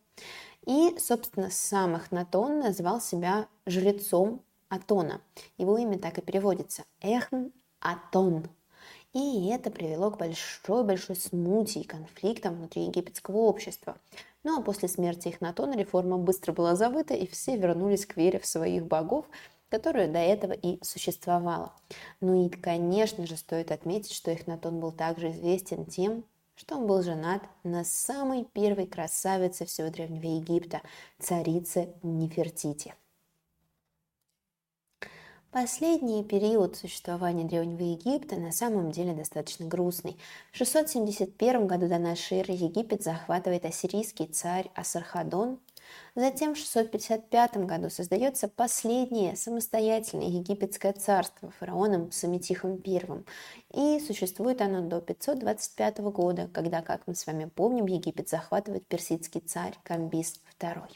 И, собственно, сам Эхнатон назвал себя жрецом Атона. Его имя так и переводится – Эхн Атон. И это привело к большой-большой смуте и конфликтам внутри египетского общества. Ну а после смерти Эхнатона реформа быстро была забыта, и все вернулись к вере в своих богов, которая до этого и существовала. Ну и, конечно же, стоит отметить, что Эхнатон был также известен тем, что он был женат на самой первой красавице всего Древнего Египта, царице Нефертити. Последний период существования Древнего Египта на самом деле достаточно грустный. В 671 году до нашей эры Египет захватывает ассирийский царь Асархадон, Затем в 655 году создается последнее самостоятельное египетское царство фараоном Самитихом I. И существует оно до 525 года, когда, как мы с вами помним, Египет захватывает персидский царь Камбис II.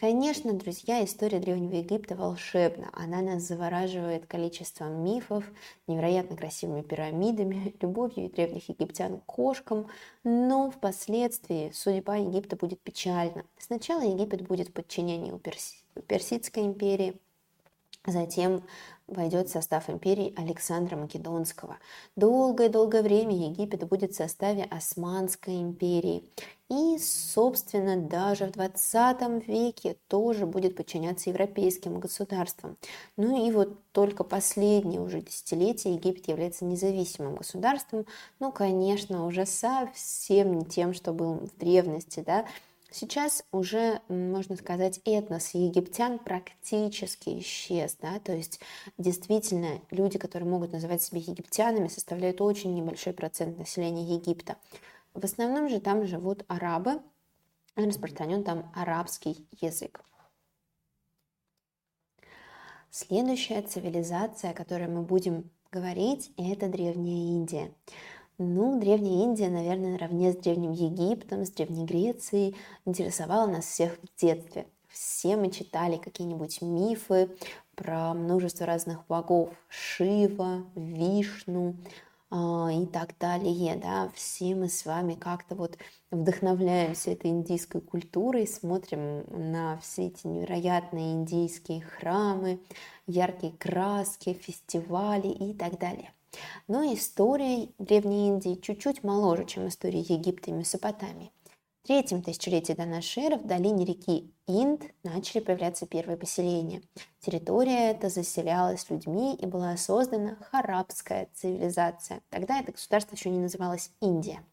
Конечно, друзья, история Древнего Египта волшебна. Она нас завораживает количеством мифов, невероятно красивыми пирамидами, любовью древних египтян к кошкам, но впоследствии судьба Египта будет печальна. Сначала Египет будет в подчинении у Перси... Персидской империи, Затем войдет в состав империи Александра Македонского. Долгое-долгое время Египет будет в составе Османской империи. И, собственно, даже в 20 веке тоже будет подчиняться европейским государствам. Ну и вот только последние уже десятилетия Египет является независимым государством, ну, конечно, уже совсем не тем, что был в древности, да, Сейчас уже, можно сказать, этнос египтян практически исчез, да, то есть действительно люди, которые могут называть себя египтянами, составляют очень небольшой процент населения Египта. В основном же там живут арабы, распространен там арабский язык. Следующая цивилизация, о которой мы будем говорить, это Древняя Индия. Ну, Древняя Индия, наверное, наравне с Древним Египтом, с Древней Грецией интересовала нас всех в детстве. Все мы читали какие-нибудь мифы про множество разных богов. Шива, Вишну, а, и так далее. Да? Все мы с вами как-то вот вдохновляемся этой индийской культурой, смотрим на все эти невероятные индийские храмы, яркие краски, фестивали и так далее. Но история Древней Индии чуть-чуть моложе, чем история Египта и Месопотамии. В третьем тысячелетии до нашей эры в долине реки Инд начали появляться первые поселения. Территория эта заселялась людьми и была создана харабская цивилизация. Тогда это государство еще не называлось Индия.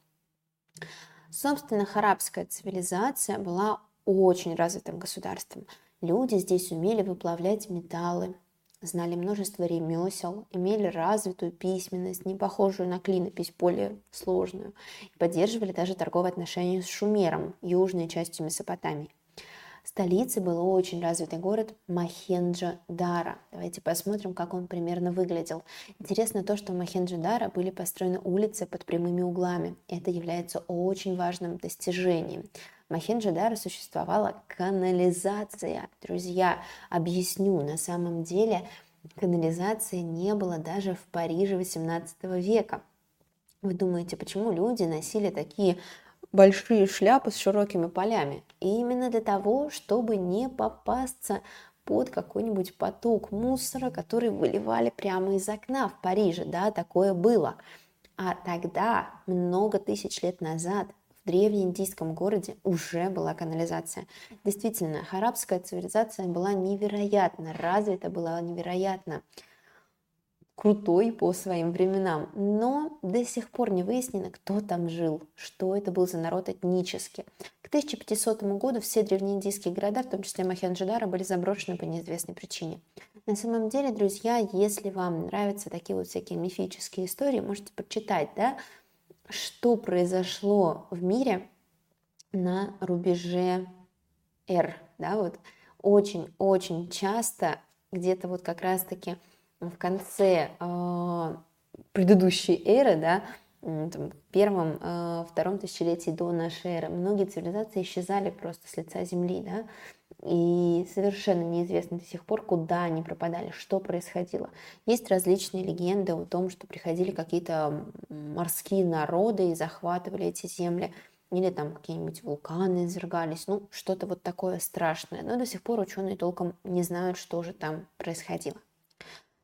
Собственно, харабская цивилизация была очень развитым государством. Люди здесь умели выплавлять металлы, знали множество ремесел, имели развитую письменность, не похожую на клинопись, более сложную, и поддерживали даже торговые отношения с Шумером, южной частью Месопотамии. Столицей был очень развитый город Махенджо-Дара. Давайте посмотрим, как он примерно выглядел. Интересно то, что в Махенджо-Дара были построены улицы под прямыми углами. Это является очень важным достижением. В Махенджо-Даро существовала канализация. Друзья, объясню, на самом деле канализации не было даже в Париже 18 века. Вы думаете, почему люди носили такие большие шляпы с широкими полями. И именно для того, чтобы не попасться под какой-нибудь поток мусора, который выливали прямо из окна в Париже. Да, такое было. А тогда, много тысяч лет назад, древнеиндийском городе уже была канализация. Действительно, арабская цивилизация была невероятно развита, была невероятно крутой по своим временам, но до сих пор не выяснено, кто там жил, что это был за народ этнически. К 1500 году все древнеиндийские города, в том числе Махенджидара, были заброшены по неизвестной причине. На самом деле, друзья, если вам нравятся такие вот всякие мифические истории, можете почитать, да, что произошло в мире на рубеже R, да, вот. Очень-очень часто где-то вот как раз-таки в конце э, предыдущей эры, да, там, первом, э, втором тысячелетии до нашей эры, многие цивилизации исчезали просто с лица Земли, да, и совершенно неизвестно до сих пор, куда они пропадали, что происходило. Есть различные легенды о том, что приходили какие-то морские народы и захватывали эти земли, или там какие-нибудь вулканы извергались, ну, что-то вот такое страшное. Но до сих пор ученые толком не знают, что же там происходило.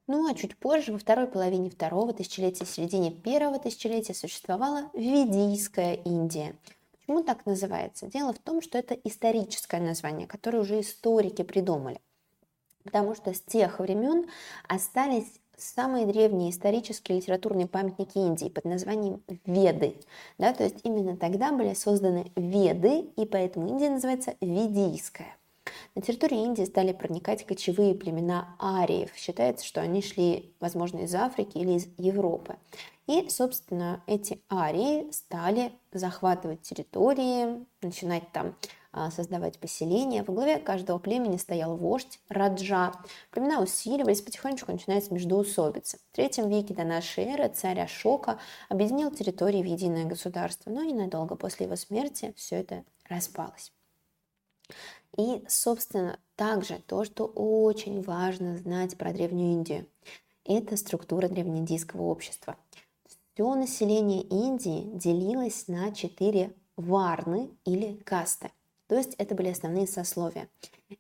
Ну а чуть позже, во второй половине второго тысячелетия, середине первого тысячелетия существовала Ведийская Индия. Почему так называется? Дело в том, что это историческое название, которое уже историки придумали. Потому что с тех времен остались самые древние исторические литературные памятники Индии под названием Веды. Да, то есть именно тогда были созданы Веды, и поэтому Индия называется Ведийская. На территории Индии стали проникать кочевые племена ариев. Считается, что они шли, возможно, из Африки или из Европы. И, собственно, эти арии стали захватывать территории, начинать там а, создавать поселения. Во главе каждого племени стоял вождь Раджа. Племена усиливались, потихонечку начинается междоусобица. В третьем веке до нашей эры царь Ашока объединил территории в единое государство, но ненадолго после его смерти все это распалось. И, собственно, также то, что очень важно знать про Древнюю Индию, это структура древнеиндийского общества. Все население Индии делилось на четыре варны или касты. То есть это были основные сословия.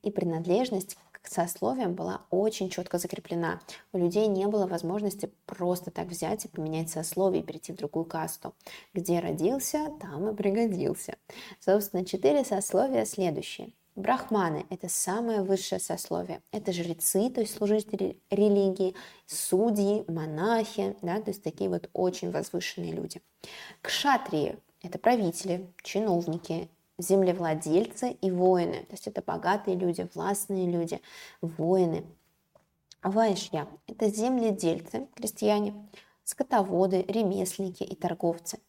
И принадлежность к сословиям была очень четко закреплена. У людей не было возможности просто так взять и поменять сословие и перейти в другую касту. Где родился, там и пригодился. Собственно, четыре сословия следующие. Брахманы – это самое высшее сословие. Это жрецы, то есть служители религии, судьи, монахи, да, то есть такие вот очень возвышенные люди. Кшатрии – это правители, чиновники, землевладельцы и воины. То есть это богатые люди, властные люди, воины. Вайшья – это земледельцы, крестьяне, скотоводы, ремесленники и торговцы.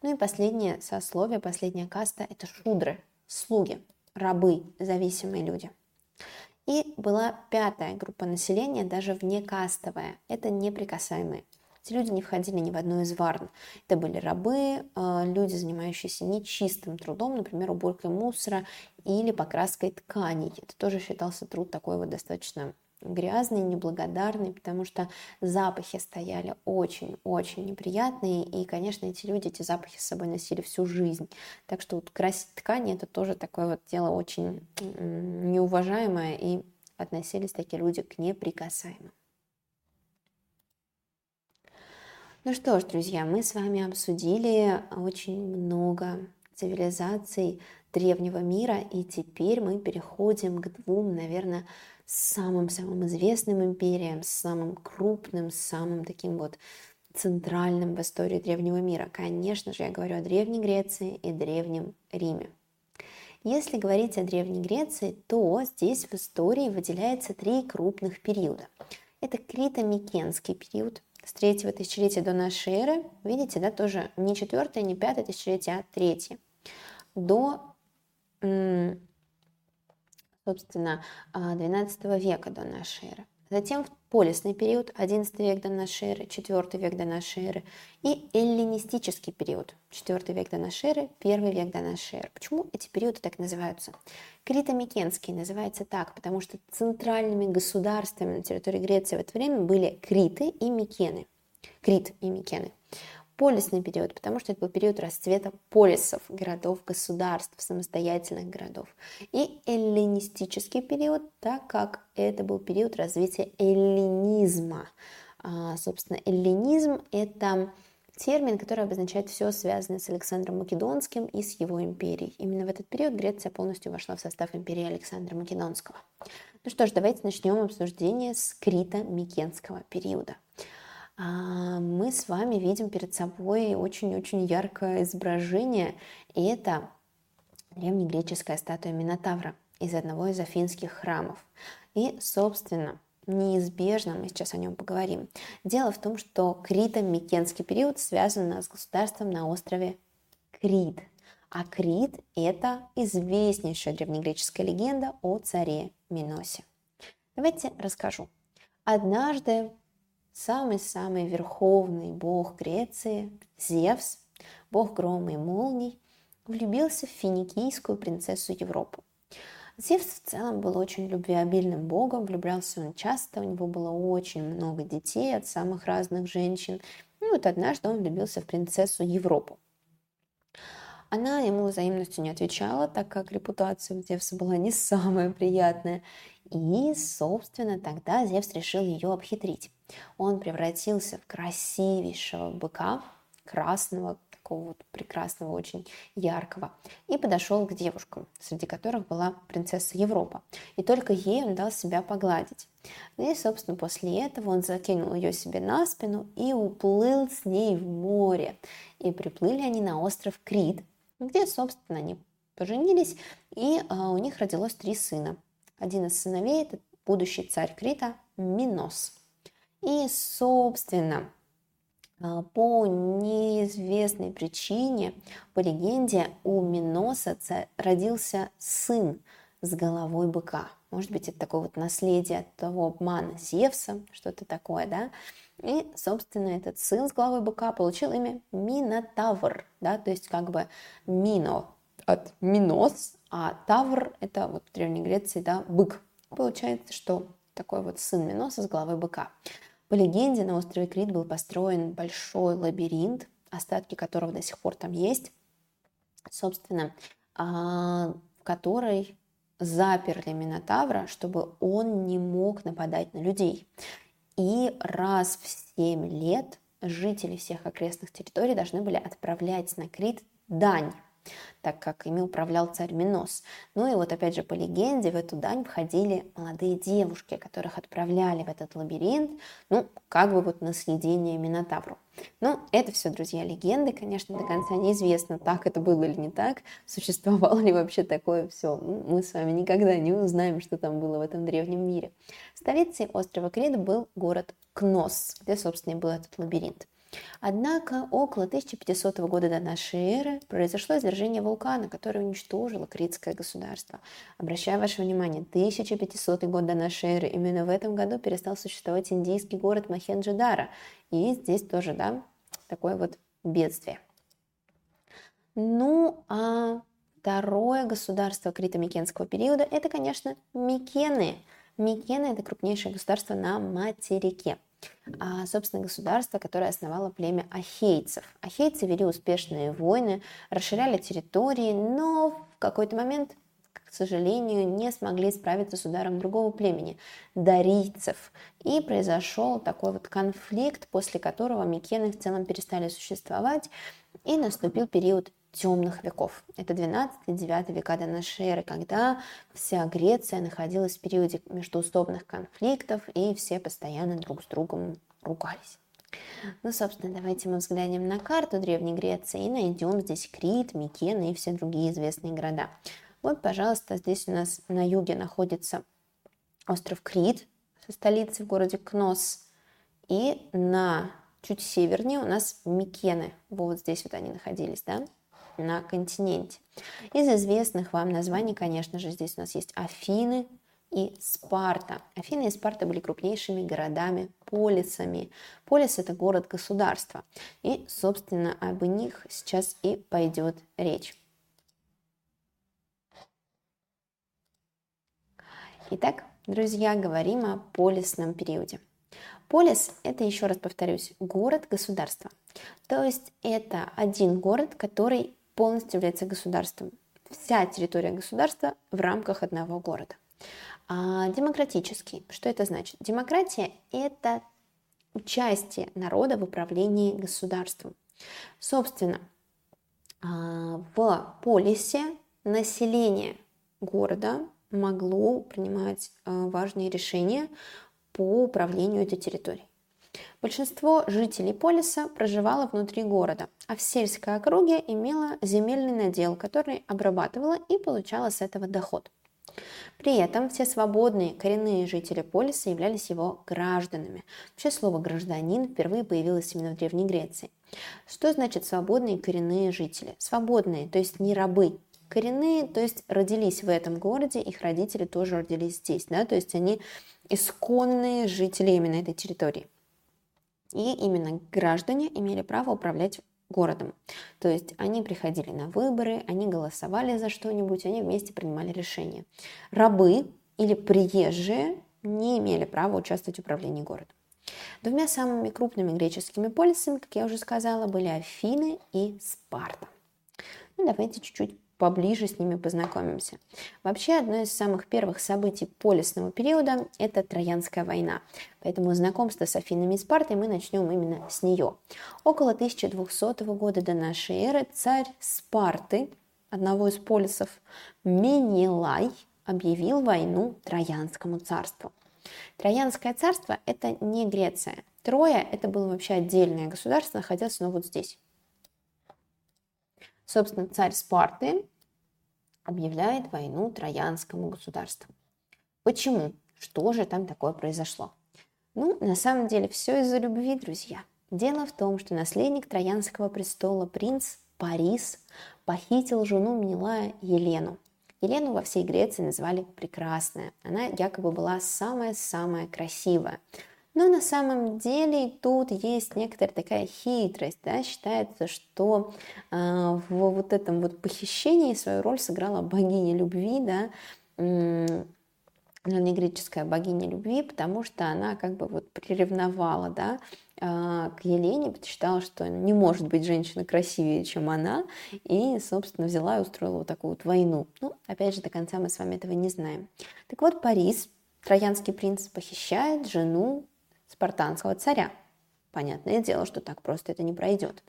Ну и последнее сословие, последняя каста – это шудры, слуги – рабы, зависимые люди. И была пятая группа населения, даже внекастовая. Это неприкасаемые. Эти люди не входили ни в одну из варн. Это были рабы, э, люди, занимающиеся нечистым трудом, например, уборкой мусора или покраской тканей. Это тоже считался труд такой вот достаточно грязный, неблагодарный, потому что запахи стояли очень-очень неприятные, и, конечно, эти люди эти запахи с собой носили всю жизнь. Так что вот красить ткани это тоже такое вот дело очень неуважаемое, и относились такие люди к неприкасаемым. Ну что ж, друзья, мы с вами обсудили очень много цивилизаций древнего мира, и теперь мы переходим к двум, наверное, самым-самым известным империям, самым крупным, самым таким вот центральным в истории древнего мира. Конечно же, я говорю о Древней Греции и Древнем Риме. Если говорить о Древней Греции, то здесь в истории выделяется три крупных периода. Это Крито-Микенский период с третьего тысячелетия до нашей эры, видите, да, тоже не четвертое, не пятое тысячелетие, а третье, до собственно, 12 века до нашей эры. Затем полисный период, 11 век до нашей эры, 4 век до нашей эры, и эллинистический период, 4 век до нашей эры, 1 век до нашей эры. Почему эти периоды так называются? Крито-Микенский называется так, потому что центральными государствами на территории Греции в это время были Криты и Микены. Крит и Микены полисный период, потому что это был период расцвета полисов, городов, государств, самостоятельных городов. И эллинистический период, так как это был период развития эллинизма. А, собственно, эллинизм – это термин, который обозначает все связанное с Александром Македонским и с его империей. Именно в этот период Греция полностью вошла в состав империи Александра Македонского. Ну что ж, давайте начнем обсуждение с Крита-Микенского периода. А, мы с вами видим перед собой очень-очень яркое изображение, и это древнегреческая статуя Минотавра из одного из афинских храмов. И, собственно, неизбежно, мы сейчас о нем поговорим. Дело в том, что Крито-Микенский период связан с государством на острове Крит. А Крит – это известнейшая древнегреческая легенда о царе Миносе. Давайте расскажу. Однажды самый-самый верховный бог Греции, Зевс, бог грома и молний, влюбился в финикийскую принцессу Европу. Зевс в целом был очень любвеобильным богом, влюблялся он часто, у него было очень много детей от самых разных женщин. И вот однажды он влюбился в принцессу Европу. Она ему взаимностью не отвечала, так как репутация у Зевса была не самая приятная. И, собственно, тогда Зевс решил ее обхитрить. Он превратился в красивейшего быка, красного, такого вот прекрасного, очень яркого, и подошел к девушкам, среди которых была принцесса Европа. И только ей он дал себя погладить. И, собственно, после этого он закинул ее себе на спину и уплыл с ней в море. И приплыли они на остров Крит, где, собственно, они поженились, и а, у них родилось три сына. Один из сыновей – это будущий царь Крита Минос. И, собственно, а, по неизвестной причине, по легенде, у Миноса родился сын с головой быка. Может быть, это такое вот наследие от того обмана Зевса, что-то такое, да? И, собственно, этот сын с головой быка получил имя Минотавр, да, то есть как бы Мино от Минос, а Тавр – это вот в Древней Греции, да, бык. Получается, что такой вот сын Миноса с головой быка. По легенде, на острове Крит был построен большой лабиринт, остатки которого до сих пор там есть, собственно, а, в который заперли Минотавра, чтобы он не мог нападать на людей. И раз в 7 лет жители всех окрестных территорий должны были отправлять на Крит дань так как ими управлял царь Минос. Ну и вот опять же по легенде в эту дань входили молодые девушки, которых отправляли в этот лабиринт, ну, как бы вот на съедение Минотавру. Ну, это все, друзья, легенды, конечно, до конца неизвестно, так это было или не так, существовало ли вообще такое все. Мы с вами никогда не узнаем, что там было в этом древнем мире. Столицей острова Крит был город Кнос, где, собственно, и был этот лабиринт. Однако около 1500 года до нашей эры произошло извержение вулкана, которое уничтожило Критское государство. Обращаю ваше внимание, 1500 год до нашей эры, именно в этом году перестал существовать индийский город Махенджидара. И здесь тоже, да, такое вот бедствие. Ну, а второе государство Крито-Микенского периода – это, конечно, Микены. Микены – это крупнейшее государство на материке собственно, государство, которое основало племя ахейцев. Ахейцы вели успешные войны, расширяли территории, но в какой-то момент к сожалению, не смогли справиться с ударом другого племени – дарийцев. И произошел такой вот конфликт, после которого микены в целом перестали существовать, и наступил период темных веков. Это 12-9 века до нашей эры, когда вся Греция находилась в периоде междуусобных конфликтов, и все постоянно друг с другом ругались. Ну, собственно, давайте мы взглянем на карту Древней Греции и найдем здесь Крит, Микены и все другие известные города. Вот, пожалуйста, здесь у нас на юге находится остров Крит со столицей в городе Кнос. И на чуть севернее у нас Микены. Вот здесь вот они находились, да? На континенте. Из известных вам названий, конечно же, здесь у нас есть Афины и Спарта. Афины и Спарта были крупнейшими городами, полисами. Полис – это город-государство. И, собственно, об них сейчас и пойдет речь. Итак, друзья, говорим о полисном периоде. Полис – это, еще раз повторюсь, город-государство. То есть это один город, который полностью является государством. Вся территория государства в рамках одного города. А демократический. Что это значит? Демократия – это участие народа в управлении государством. Собственно, а, в полисе население города могло принимать а, важные решения по управлению этой территорией. Большинство жителей полиса проживало внутри города, а в сельской округе имело земельный надел, который обрабатывала и получала с этого доход. При этом все свободные коренные жители полиса являлись его гражданами. Вообще слово «гражданин» впервые появилось именно в Древней Греции. Что значит свободные коренные жители? Свободные, то есть не рабы, коренные, то есть родились в этом городе, их родители тоже родились здесь, да, то есть они исконные жители именно этой территории. И именно граждане имели право управлять городом. То есть они приходили на выборы, они голосовали за что-нибудь, они вместе принимали решения. Рабы или приезжие не имели права участвовать в управлении городом. Двумя самыми крупными греческими полисами, как я уже сказала, были Афины и Спарта. Ну, давайте чуть-чуть поближе с ними познакомимся. Вообще, одно из самых первых событий полисного периода – это Троянская война. Поэтому знакомство с Афинами и Спартой мы начнем именно с нее. Около 1200 года до нашей эры царь Спарты, одного из полисов, Менелай, объявил войну Троянскому царству. Троянское царство – это не Греция. Троя – это было вообще отдельное государство, находилось оно вот здесь. Собственно, царь Спарты объявляет войну Троянскому государству. Почему? Что же там такое произошло? Ну, на самом деле, все из-за любви, друзья. Дело в том, что наследник Троянского престола, принц Парис, похитил жену Менелая Елену. Елену во всей Греции называли прекрасная. Она якобы была самая-самая красивая. Но на самом деле тут есть некоторая такая хитрость. Да? Считается, что э, в вот этом вот похищении свою роль сыграла богиня любви, да, древнегреческая богиня любви, потому что она как бы вот приревновала, да, а, к Елене, считала, что не может быть женщина красивее, чем она, и, собственно, взяла и устроила вот такую вот войну. Ну, опять же, до конца мы с вами этого не знаем. Так вот, Парис, троянский принц, похищает жену спартанского царя. Понятное дело, что так просто это не пройдет.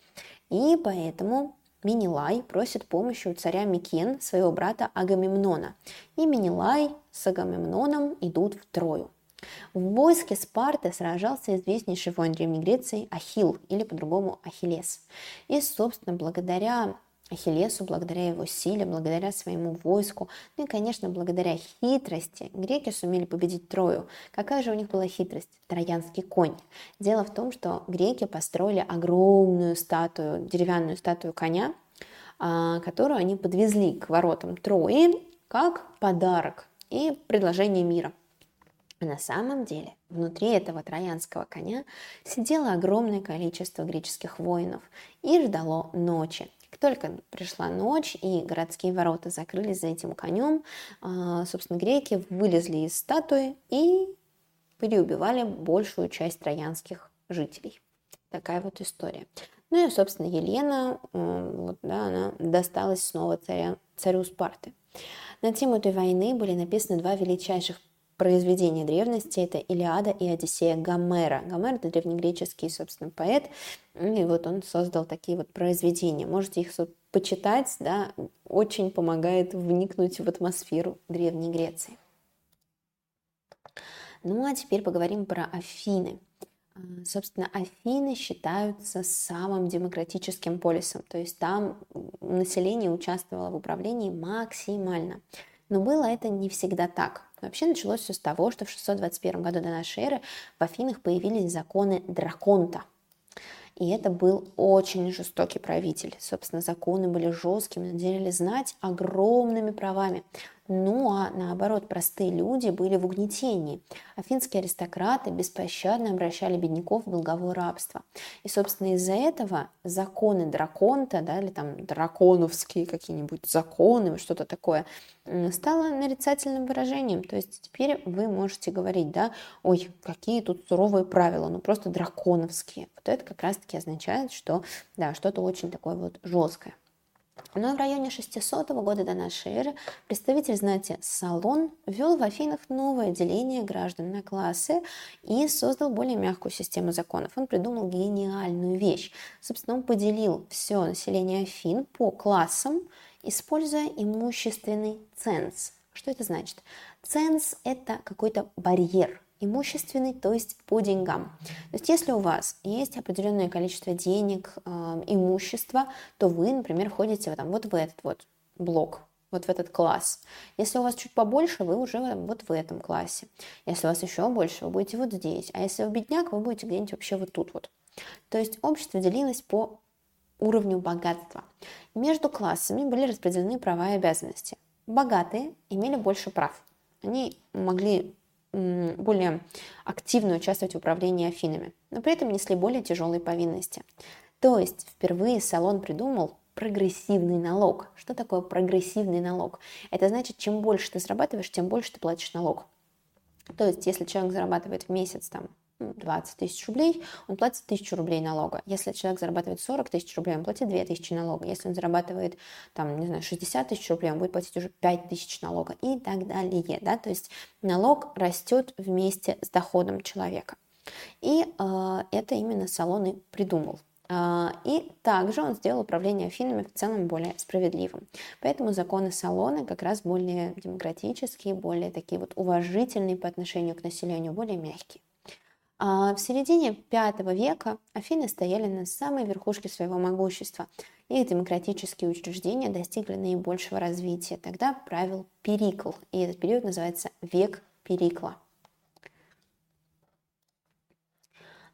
И поэтому Минилай просит помощи у царя Микен, своего брата Агамемнона. И Минилай с Агамемноном идут в Трою. В войске Спарты сражался известнейший воин Древней Греции Ахилл, или по-другому Ахиллес. И, собственно, благодаря Ахиллесу, благодаря его силе, благодаря своему войску, ну и, конечно, благодаря хитрости, греки сумели победить Трою. Какая же у них была хитрость? Троянский конь. Дело в том, что греки построили огромную статую, деревянную статую коня, а, которую они подвезли к воротам Трои как подарок и предложение мира. На самом деле внутри этого троянского коня сидело огромное количество греческих воинов и ждало ночи. Только пришла ночь и городские ворота закрылись за этим конем, а, собственно, греки вылезли из статуи и переубивали большую часть троянских жителей. Такая вот история. Ну и, собственно, Елена, вот, да, она досталась снова царя, царю Спарты. На тему этой войны были написаны два величайших произведения древности. Это Илиада и Одиссея Гомера. Гомер – это древнегреческий, собственно, поэт, и вот он создал такие вот произведения. Можете их почитать, да, очень помогает вникнуть в атмосферу Древней Греции. Ну а теперь поговорим про Афины. А, собственно, Афины считаются самым демократическим полисом, то есть там население участвовало в управлении максимально. Но было это не всегда так. Вообще началось все с того, что в 621 году до нашей эры в Афинах появились законы Драконта. И это был очень жестокий правитель. Собственно, законы были жесткими, наделили знать огромными правами. Ну а наоборот, простые люди были в угнетении. Афинские аристократы беспощадно обращали бедняков в долговое рабство. И, собственно, из-за этого законы драконта, да, или там драконовские какие-нибудь законы, что-то такое, стало нарицательным выражением. То есть теперь вы можете говорить, да, ой, какие тут суровые правила, ну просто драконовские. Вот это как раз-таки означает, что, да, что-то очень такое вот жесткое. Но в районе 600 года до нашей эры представитель знати Салон ввел в Афинах новое деление граждан на классы и создал более мягкую систему законов. Он придумал гениальную вещь. Собственно, он поделил все население Афин по классам, используя имущественный ценз. Что это значит? Ценз – это какой-то барьер – имущественный, то есть по деньгам. То есть если у вас есть определенное количество денег, э, имущества, то вы, например, входите в, там, вот в этот вот блок, вот в этот класс. Если у вас чуть побольше, вы уже вот в этом классе. Если у вас еще больше, вы будете вот здесь. А если вы бедняк, вы будете где-нибудь вообще вот тут вот. То есть общество делилось по уровню богатства. Между классами были распределены права и обязанности. Богатые имели больше прав. Они могли более активно участвовать в управлении Афинами, но при этом несли более тяжелые повинности. То есть впервые салон придумал прогрессивный налог. Что такое прогрессивный налог? Это значит, чем больше ты зарабатываешь, тем больше ты платишь налог. То есть, если человек зарабатывает в месяц там 20 тысяч рублей, он платит 1000 рублей налога. Если человек зарабатывает 40 тысяч рублей, он платит 2000 налога. Если он зарабатывает, там, не знаю, 60 тысяч рублей, он будет платить уже 5 тысяч налога и так далее. Да? То есть налог растет вместе с доходом человека. И э, это именно салон и придумал. Э, и также он сделал управление Афинами в целом более справедливым. Поэтому законы салона как раз более демократические, более такие вот уважительные по отношению к населению, более мягкие. А в середине V века Афины стояли на самой верхушке своего могущества. Их демократические учреждения достигли наибольшего развития. Тогда правил Перикл, и этот период называется век Перикла.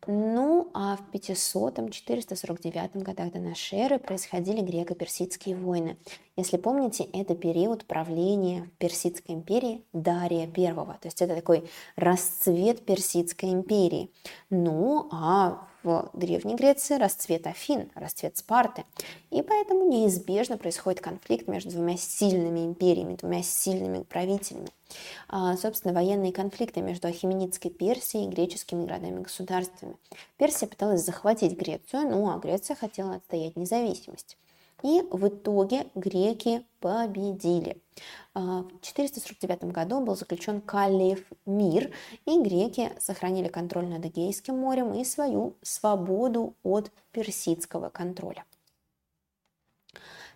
Ну, а в 500-449 годах до нашей эры происходили греко-персидские войны. Если помните, это период правления Персидской империи Дария I. То есть это такой расцвет Персидской империи. Ну, а в Древней Греции расцвет Афин, расцвет Спарты. И поэтому неизбежно происходит конфликт между двумя сильными империями, двумя сильными правителями. А, собственно, военные конфликты между Ахименидской Персией и греческими городами-государствами. Персия пыталась захватить Грецию, ну а Греция хотела отстоять независимость. И в итоге греки победили. А, в 449 году был заключен Калиф мир, и греки сохранили контроль над Эгейским морем и свою свободу от персидского контроля.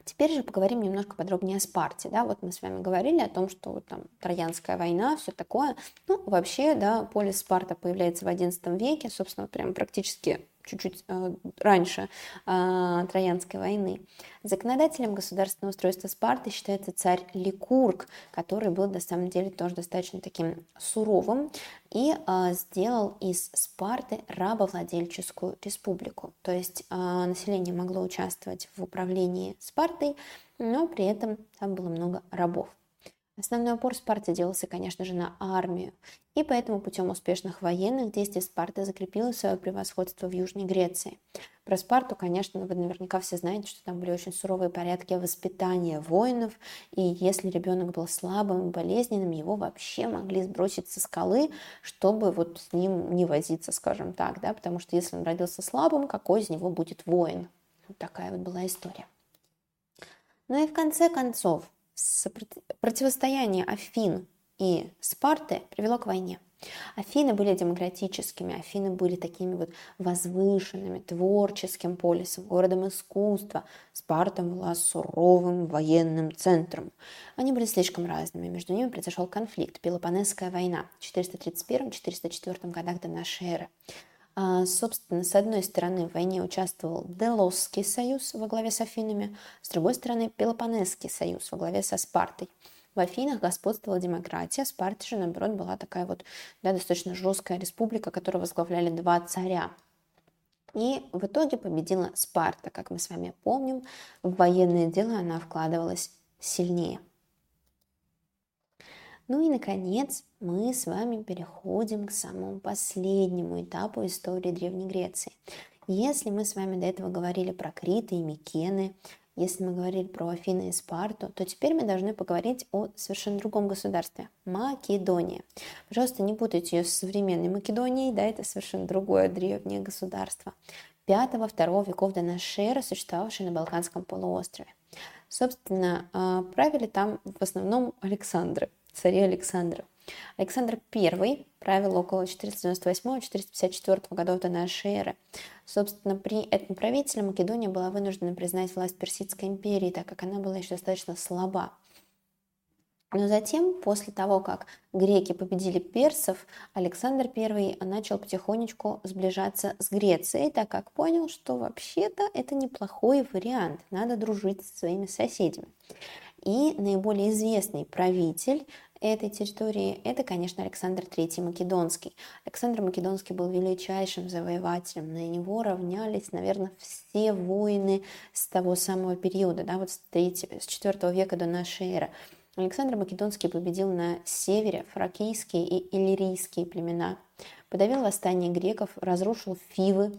Теперь же поговорим немножко подробнее о Спарте. Да? Вот мы с вами говорили о том, что там Троянская война, все такое. Ну, вообще, да, полис Спарта появляется в XI веке, собственно, прям практически чуть-чуть э, раньше э, Троянской войны. Законодателем государственного устройства Спарты считается царь Ликург, который был на самом деле тоже достаточно таким суровым и э, сделал из Спарты рабовладельческую республику. То есть э, население могло участвовать в управлении Спартой, но при этом там было много рабов. Основной упор Спарты делался, конечно же, на армию, и поэтому путем успешных военных действий Спарта закрепила свое превосходство в Южной Греции. Про Спарту, конечно, вы наверняка все знаете, что там были очень суровые порядки воспитания воинов, и если ребенок был слабым и болезненным, его вообще могли сбросить со скалы, чтобы вот с ним не возиться, скажем так, да, потому что если он родился слабым, какой из него будет воин? Вот такая вот была история. Ну и в конце концов, Противостояние Афин и Спарты привело к войне. Афины были демократическими, Афины были такими вот возвышенными, творческим полисом, городом искусства. Спарта была суровым военным центром. Они были слишком разными, между ними произошел конфликт, Пелопонесская война в 431-404 годах до нашей эры. А, собственно, с одной стороны в войне участвовал Делосский союз во главе с Афинами, с другой стороны Пелопонесский союз во главе со Спартой. В Афинах господствовала демократия, Спарта же, наоборот, была такая вот да, достаточно жесткая республика, которую возглавляли два царя. И в итоге победила Спарта. Как мы с вами помним, в военное дело она вкладывалась сильнее. Ну и, наконец, мы с вами переходим к самому последнему этапу истории Древней Греции. Если мы с вами до этого говорили про Криты и Микены, если мы говорили про Афины и Спарту, то теперь мы должны поговорить о совершенно другом государстве – Македония. Пожалуйста, не путайте ее с современной Македонией, да, это совершенно другое древнее государство. 5-2 веков до нашей эры, существовавшее на Балканском полуострове. Собственно, а, правили там в основном Александры, цари Александра. Александр I правил около 498-454 годов до нашей эры. Собственно, при этом правителе Македония была вынуждена признать власть Персидской империи, так как она была еще достаточно слаба. Но затем, после того, как греки победили персов, Александр I начал потихонечку сближаться с Грецией, так как понял, что вообще-то это неплохой вариант, надо дружить со своими соседями. И наиболее известный правитель этой территории, это, конечно, Александр III Македонский. Александр Македонский был величайшим завоевателем, на него равнялись, наверное, все воины с того самого периода, да, вот с, 3, с 4 века до нашей эры. Александр Македонский победил на севере фракийские и иллирийские племена, подавил восстание греков, разрушил Фивы,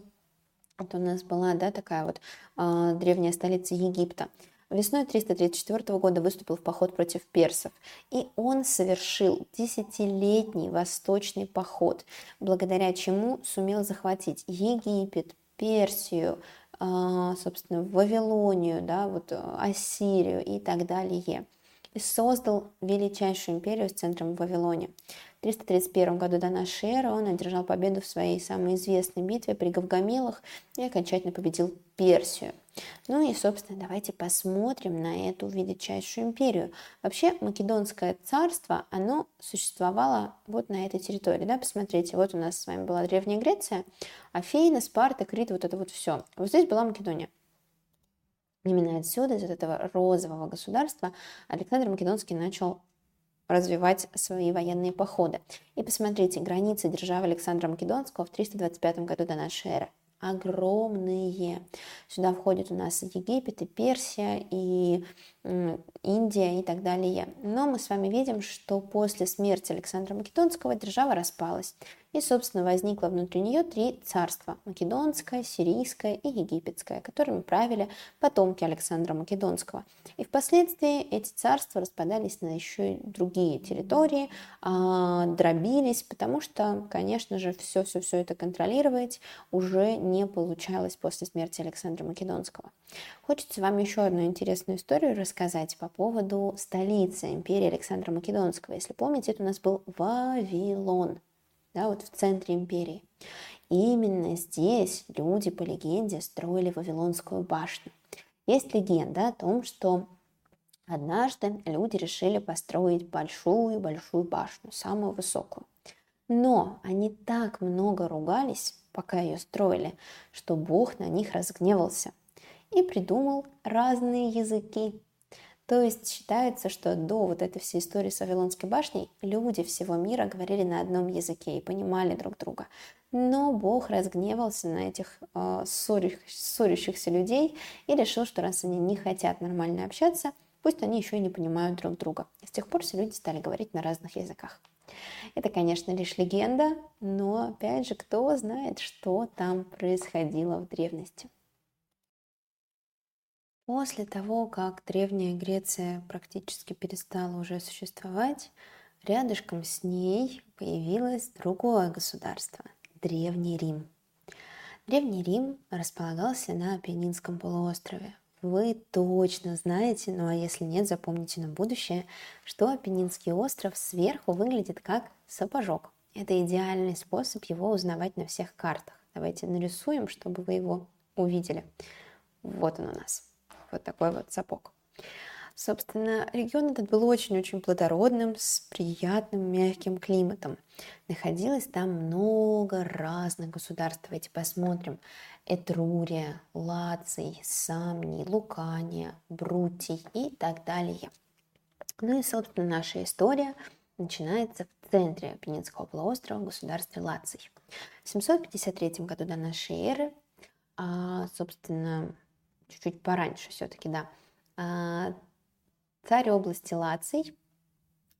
это у нас была да, такая вот э, древняя столица Египта. Весной 334 года выступил в поход против персов, и он совершил десятилетний восточный поход, благодаря чему сумел захватить Египет, Персию, а, собственно, Вавилонию, да, вот Ассирию и так далее и создал величайшую империю с центром в Вавилоне. В 331 году до нашей эры он одержал победу в своей самой известной битве при Гавгамелах и окончательно победил Персию. Ну и, собственно, давайте посмотрим на эту величайшую империю. Вообще, Македонское царство, оно существовало вот на этой территории. Да? Посмотрите, вот у нас с вами была Древняя Греция, Афина, Спарта, Крит, вот это вот все. Вот здесь была Македония. Именно отсюда, из этого розового государства, Александр Македонский начал развивать свои военные походы. И посмотрите, границы державы Александра Македонского в 325 году до нашей эры огромные. Сюда входят у нас Египет, и Персия, и Индия и так далее. Но мы с вами видим, что после смерти Александра Македонского держава распалась. И, собственно, возникло внутри нее три царства – Македонское, Сирийское и Египетское, которыми правили потомки Александра Македонского. И впоследствии эти царства распадались на еще и другие территории, а, дробились, потому что, конечно же, все-все-все это контролировать уже не получалось после смерти Александра Македонского. Хочется вам еще одну интересную историю рассказать по поводу столицы империи Александра Македонского. Если помните, это у нас был Вавилон да, вот в центре империи. И именно здесь люди, по легенде, строили Вавилонскую башню. Есть легенда о том, что однажды люди решили построить большую-большую башню, самую высокую. Но они так много ругались, пока ее строили, что Бог на них разгневался и придумал разные языки, то есть считается, что до вот этой всей истории с Вавилонской башней люди всего мира говорили на одном языке и понимали друг друга. Но Бог разгневался на этих э, ссорящих, ссорящихся людей и решил, что раз они не хотят нормально общаться, пусть они еще и не понимают друг друга. И с тех пор все люди стали говорить на разных языках. Это, конечно, лишь легенда, но, опять же, кто знает, что там происходило в древности. После того, как Древняя Греция практически перестала уже существовать, рядышком с ней появилось другое государство – Древний Рим. Древний Рим располагался на Апеннинском полуострове. Вы точно знаете, ну а если нет, запомните на будущее, что Апеннинский остров сверху выглядит как сапожок. Это идеальный способ его узнавать на всех картах. Давайте нарисуем, чтобы вы его увидели. Вот он у нас вот такой вот сапог. Собственно, регион этот был очень-очень плодородным, с приятным, мягким климатом. Находилось там много разных государств. Давайте посмотрим. Этрурия, Лаций, Самний, Лукания, Брутий и так далее. Ну и, собственно, наша история начинается в центре Апеннинского полуострова, в государстве Лаций. В 753 году до нашей эры а, собственно, чуть-чуть пораньше все-таки, да, а, царь области Лаций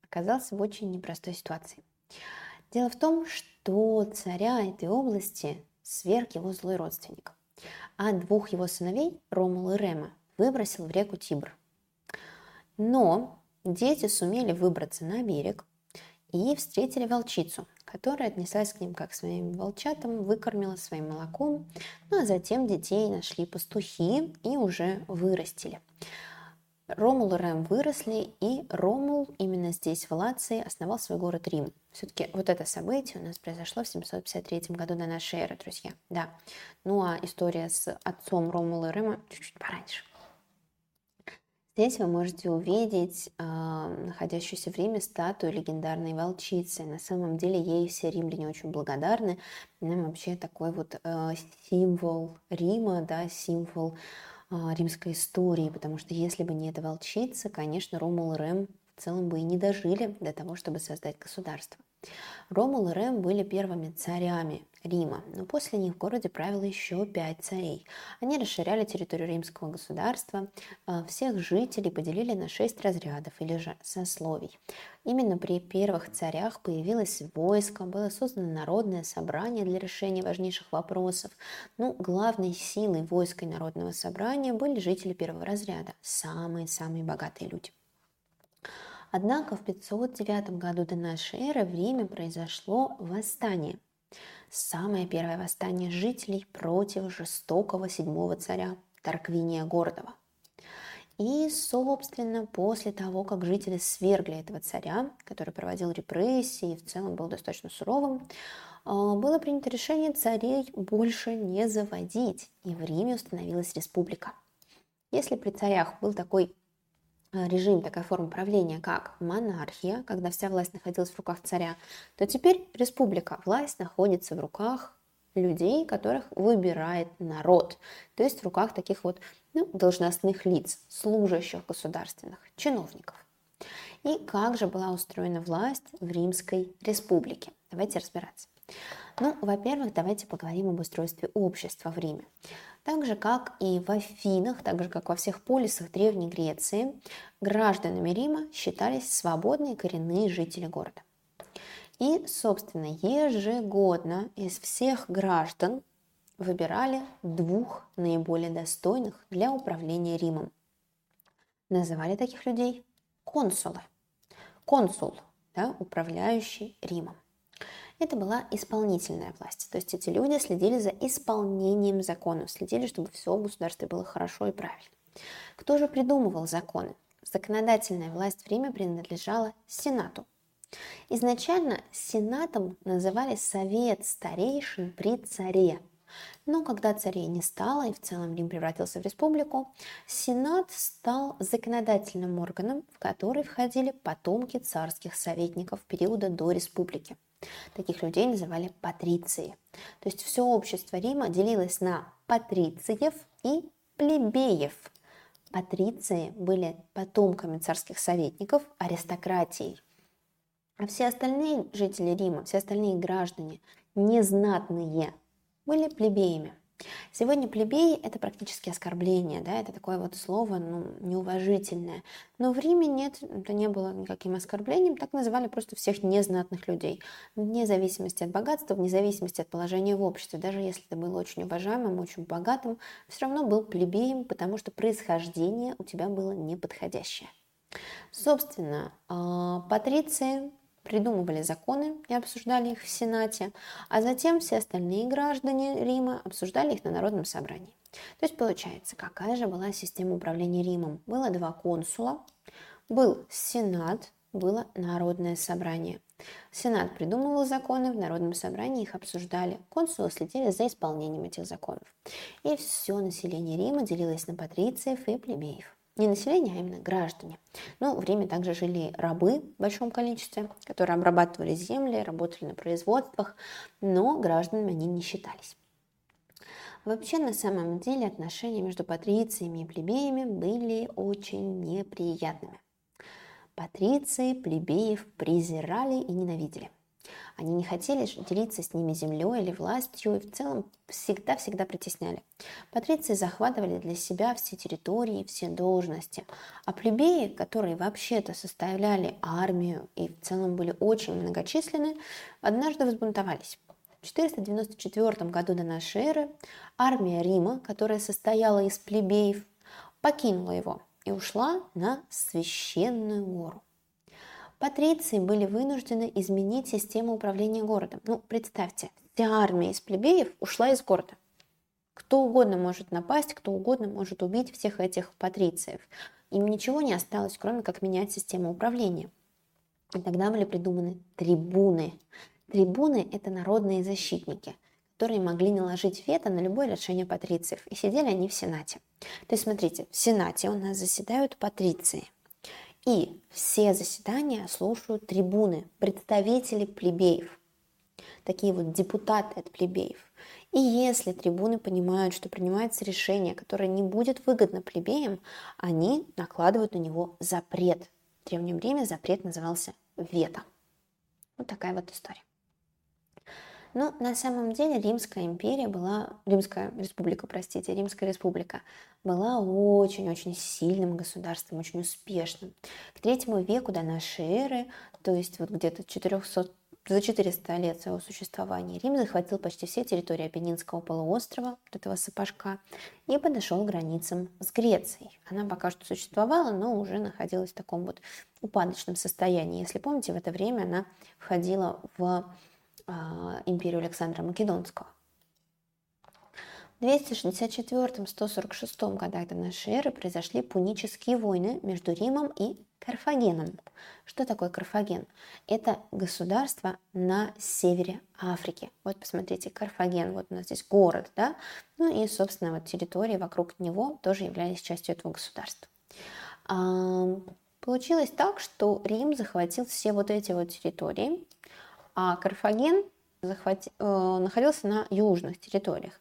оказался в очень непростой ситуации. Дело в том, что царя этой области сверг его злой родственник, а двух его сыновей, Ромула и Рема, выбросил в реку Тибр. Но дети сумели выбраться на берег и встретили волчицу, которая отнеслась к ним как к своим волчатам, выкормила своим молоком, ну а затем детей нашли пастухи и уже вырастили. Ромул и Рэм выросли, и Ромул именно здесь, в Лации, основал свой город Рим. Все-таки вот это событие у нас произошло в 753 году до нашей эры, друзья. Да. Ну а история с отцом Ромула и Рема чуть-чуть пораньше. Здесь вы можете увидеть э, находящуюся в Риме статую легендарной волчицы. На самом деле ей все римляне очень благодарны. Она вообще такой вот э, символ Рима, да, символ а, римской истории, потому что если бы не эта волчица, конечно, Ромул и Рэм в целом бы и не дожили до того, чтобы создать государство. Ромул и Рэм были первыми царями Рима, но после них в городе правило еще пять царей. Они расширяли территорию римского государства, а, всех жителей поделили на шесть разрядов или же сословий. Именно при первых царях появилось войско, было создано народное собрание для решения важнейших вопросов. Ну, главной силой войска и народного собрания были жители первого разряда, самые-самые богатые люди. Однако в 509 году до нашей эры в Риме произошло восстание. Самое первое восстание жителей против жестокого седьмого царя Тарквиния Гордова. И, собственно, после того, как жители свергли этого царя, который проводил репрессии и в целом был достаточно суровым, а, было принято решение царей больше не заводить, и в Риме установилась республика. Если при царях был такой режим, такая форма правления, как монархия, когда вся власть находилась в руках царя, то теперь республика. Власть находится в руках людей, которых выбирает народ, то есть в руках таких вот ну, должностных лиц, служащих государственных, чиновников. И как же была устроена власть в Римской республике? Давайте разбираться. Ну, во-первых, давайте поговорим об устройстве общества в Риме. Так же, как и в Афинах, так же, как во всех полисах Древней Греции, гражданами Рима считались свободные коренные жители города. И, собственно, ежегодно из всех граждан выбирали двух наиболее достойных для управления Римом. Называли таких людей консулы. Консул, да, управляющий Римом это была исполнительная власть. То есть эти люди следили за исполнением законов, следили, чтобы все в государстве было хорошо и правильно. Кто же придумывал законы? Законодательная власть в Риме принадлежала Сенату. Изначально Сенатом называли Совет старейшин при царе. Но когда царей не стало и в целом Рим превратился в республику, Сенат стал законодательным органом, в который входили потомки царских советников периода до республики. Таких людей называли патриции. То есть все общество Рима делилось на патрициев и плебеев. Патриции были потомками царских советников, аристократией. А все остальные жители Рима, все остальные граждане, незнатные, были плебеями – Сегодня плебей – это практически оскорбление, да, это такое вот слово, ну, неуважительное. Но в Риме нет, это не было никаким оскорблением, так называли просто всех незнатных людей. Вне зависимости от богатства, вне зависимости от положения в обществе, даже если ты был очень уважаемым, очень богатым, все равно был плебеем, потому что происхождение у тебя было неподходящее. Собственно, а, патриции придумывали законы и обсуждали их в Сенате, а затем все остальные граждане Рима обсуждали их на Народном собрании. То есть получается, какая же была система управления Римом? Было два консула, был Сенат, было Народное собрание. Сенат придумывал законы, в Народном собрании их обсуждали. Консулы следили за исполнением этих законов. И все население Рима делилось на патрициев и плебеев не население, а именно граждане. Ну, в Риме также жили рабы в большом количестве, которые обрабатывали земли, работали на производствах, но гражданами они не считались. Вообще, на самом деле, отношения между патрициями и плебеями были очень неприятными. Патриции плебеев презирали и ненавидели. Они не хотели делиться с ними землей или властью, и в целом всегда-всегда притесняли. Патриции захватывали для себя все территории, все должности, а плебеи, которые вообще-то составляли армию и в целом были очень многочисленны, однажды взбунтовались. В 494 году до нашей эры армия Рима, которая состояла из плебеев, покинула его и ушла на священную гору. Патриции были вынуждены изменить систему управления городом. Ну, представьте, вся армия из плебеев ушла из города. Кто угодно может напасть, кто угодно может убить всех этих патрициев. Им ничего не осталось, кроме как менять систему управления. И тогда были придуманы трибуны. Трибуны – это народные защитники, которые могли наложить вето на любое решение патрициев. И сидели они в Сенате. То есть, смотрите, в Сенате у нас заседают патриции – и все заседания слушают трибуны, представители плебеев, такие вот депутаты от плебеев. И если трибуны понимают, что принимается решение, которое не будет выгодно плебеям, они накладывают на него запрет. В Древнем Риме запрет назывался вето. Вот такая вот история. Но на самом деле Римская империя была, Римская республика, простите, Римская республика была очень-очень сильным государством, очень успешным. К третьему веку до нашей эры, то есть вот где-то 400 за 400 лет своего существования Рим захватил почти все территории Апеннинского полуострова, вот этого сапожка, и подошел к границам с Грецией. Она пока что существовала, но уже находилась в таком вот упадочном состоянии. Если помните, в это время она входила в империю Александра Македонского. В 264-146 годах до нашей эры произошли пунические войны между Римом и Карфагеном. Что такое Карфаген? Это государство на севере Африки. Вот посмотрите, Карфаген, вот у нас здесь город, да? Ну и, собственно, вот территории вокруг него тоже являлись частью этого государства. Получилось так, что Рим захватил все вот эти вот территории, а Карфаген захват... э, находился на южных территориях.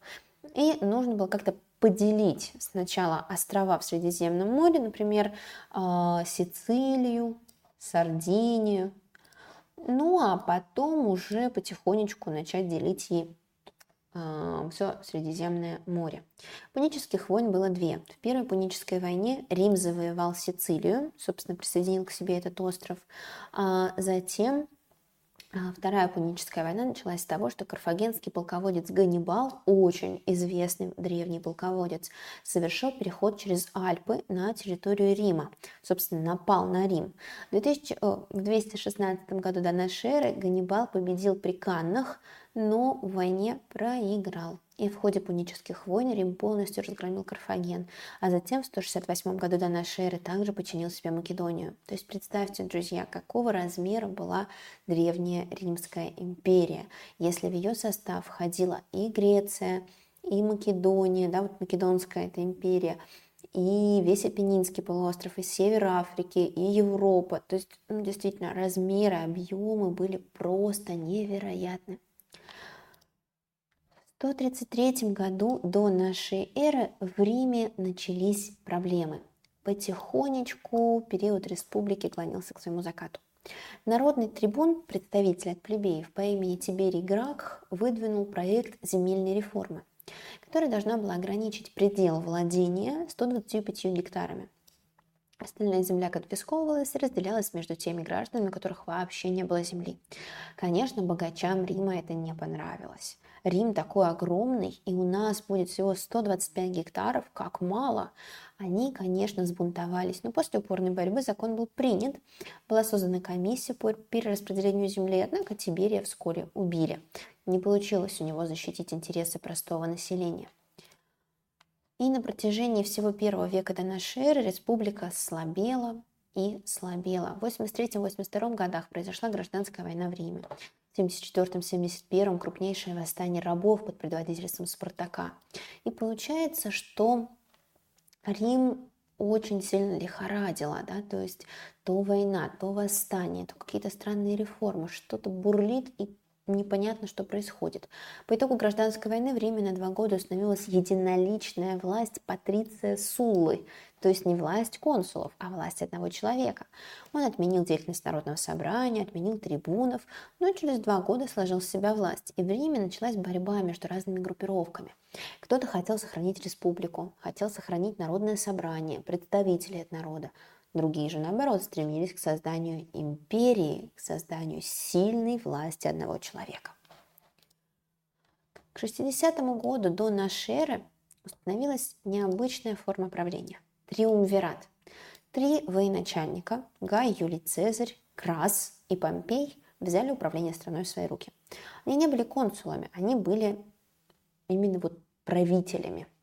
И нужно было как-то поделить сначала острова в Средиземном море, например, э, Сицилию, Сардинию, ну а потом уже потихонечку начать делить и э, все Средиземное море. Пунических войн было две. В Первой Пунической войне Рим завоевал Сицилию, собственно, присоединил к себе этот остров. А затем Вторая Пуническая война началась с того, что карфагенский полководец Ганнибал, очень известный древний полководец, совершил переход через Альпы на территорию Рима. Собственно, напал на Рим. В, 2000, в 216 году до нашей эры Ганнибал победил при Каннах, но в войне проиграл. И в ходе пунических войн Рим полностью разгромил Карфаген, а затем в 168 году до нашей эры также подчинил себе Македонию. То есть представьте, друзья, какого размера была древняя Римская империя, если в ее состав входила и Греция, и Македония, да, вот Македонская это империя, и весь Апеннинский полуостров, и север Африки, и Европа. То есть, ну, действительно, размеры, объемы были просто невероятны. 133 году до нашей эры в Риме начались проблемы. Потихонечку период республики клонился к своему закату. Народный трибун, представитель от плебеев по имени Тиберий Гракх, выдвинул проект земельной реформы, которая должна была ограничить предел владения 125 гектарами. Остальная земля конфисковывалась и разделялась между теми гражданами, у которых вообще не было земли. Конечно, богачам Рима это не понравилось. Рим такой огромный, и у нас будет всего 125 гектаров, как мало. Они, конечно, сбунтовались, но после упорной борьбы закон был принят. Была создана комиссия по перераспределению земли, однако Тиберия вскоре убили. Не получилось у него защитить интересы простого населения. И на протяжении всего первого века до нашей эры республика слабела и слабела. В 83-82 годах произошла гражданская война в Риме. 74-71 крупнейшее восстание рабов под предводительством Спартака. И получается, что Рим очень сильно лихорадило, да, то есть то война, то восстание, то какие-то странные реформы, что-то бурлит и непонятно, что происходит. По итогу гражданской войны в Риме на два года установилась единоличная власть Патриция Суллы, то есть не власть консулов, а власть одного человека. Он отменил деятельность народного собрания, отменил трибунов, но через два года сложил с себя власть, и в Риме началась борьба между разными группировками. Кто-то хотел сохранить республику, хотел сохранить народное собрание, представителей от народа, Другие же, наоборот, стремились к созданию империи, к созданию сильной власти одного человека. К 60 году до нашей эры установилась необычная форма правления – триумвират. Три военачальника – Гай, Юлий Цезарь, Крас и Помпей – взяли управление страной в свои руки. Они не были консулами, они были именно вот правителями –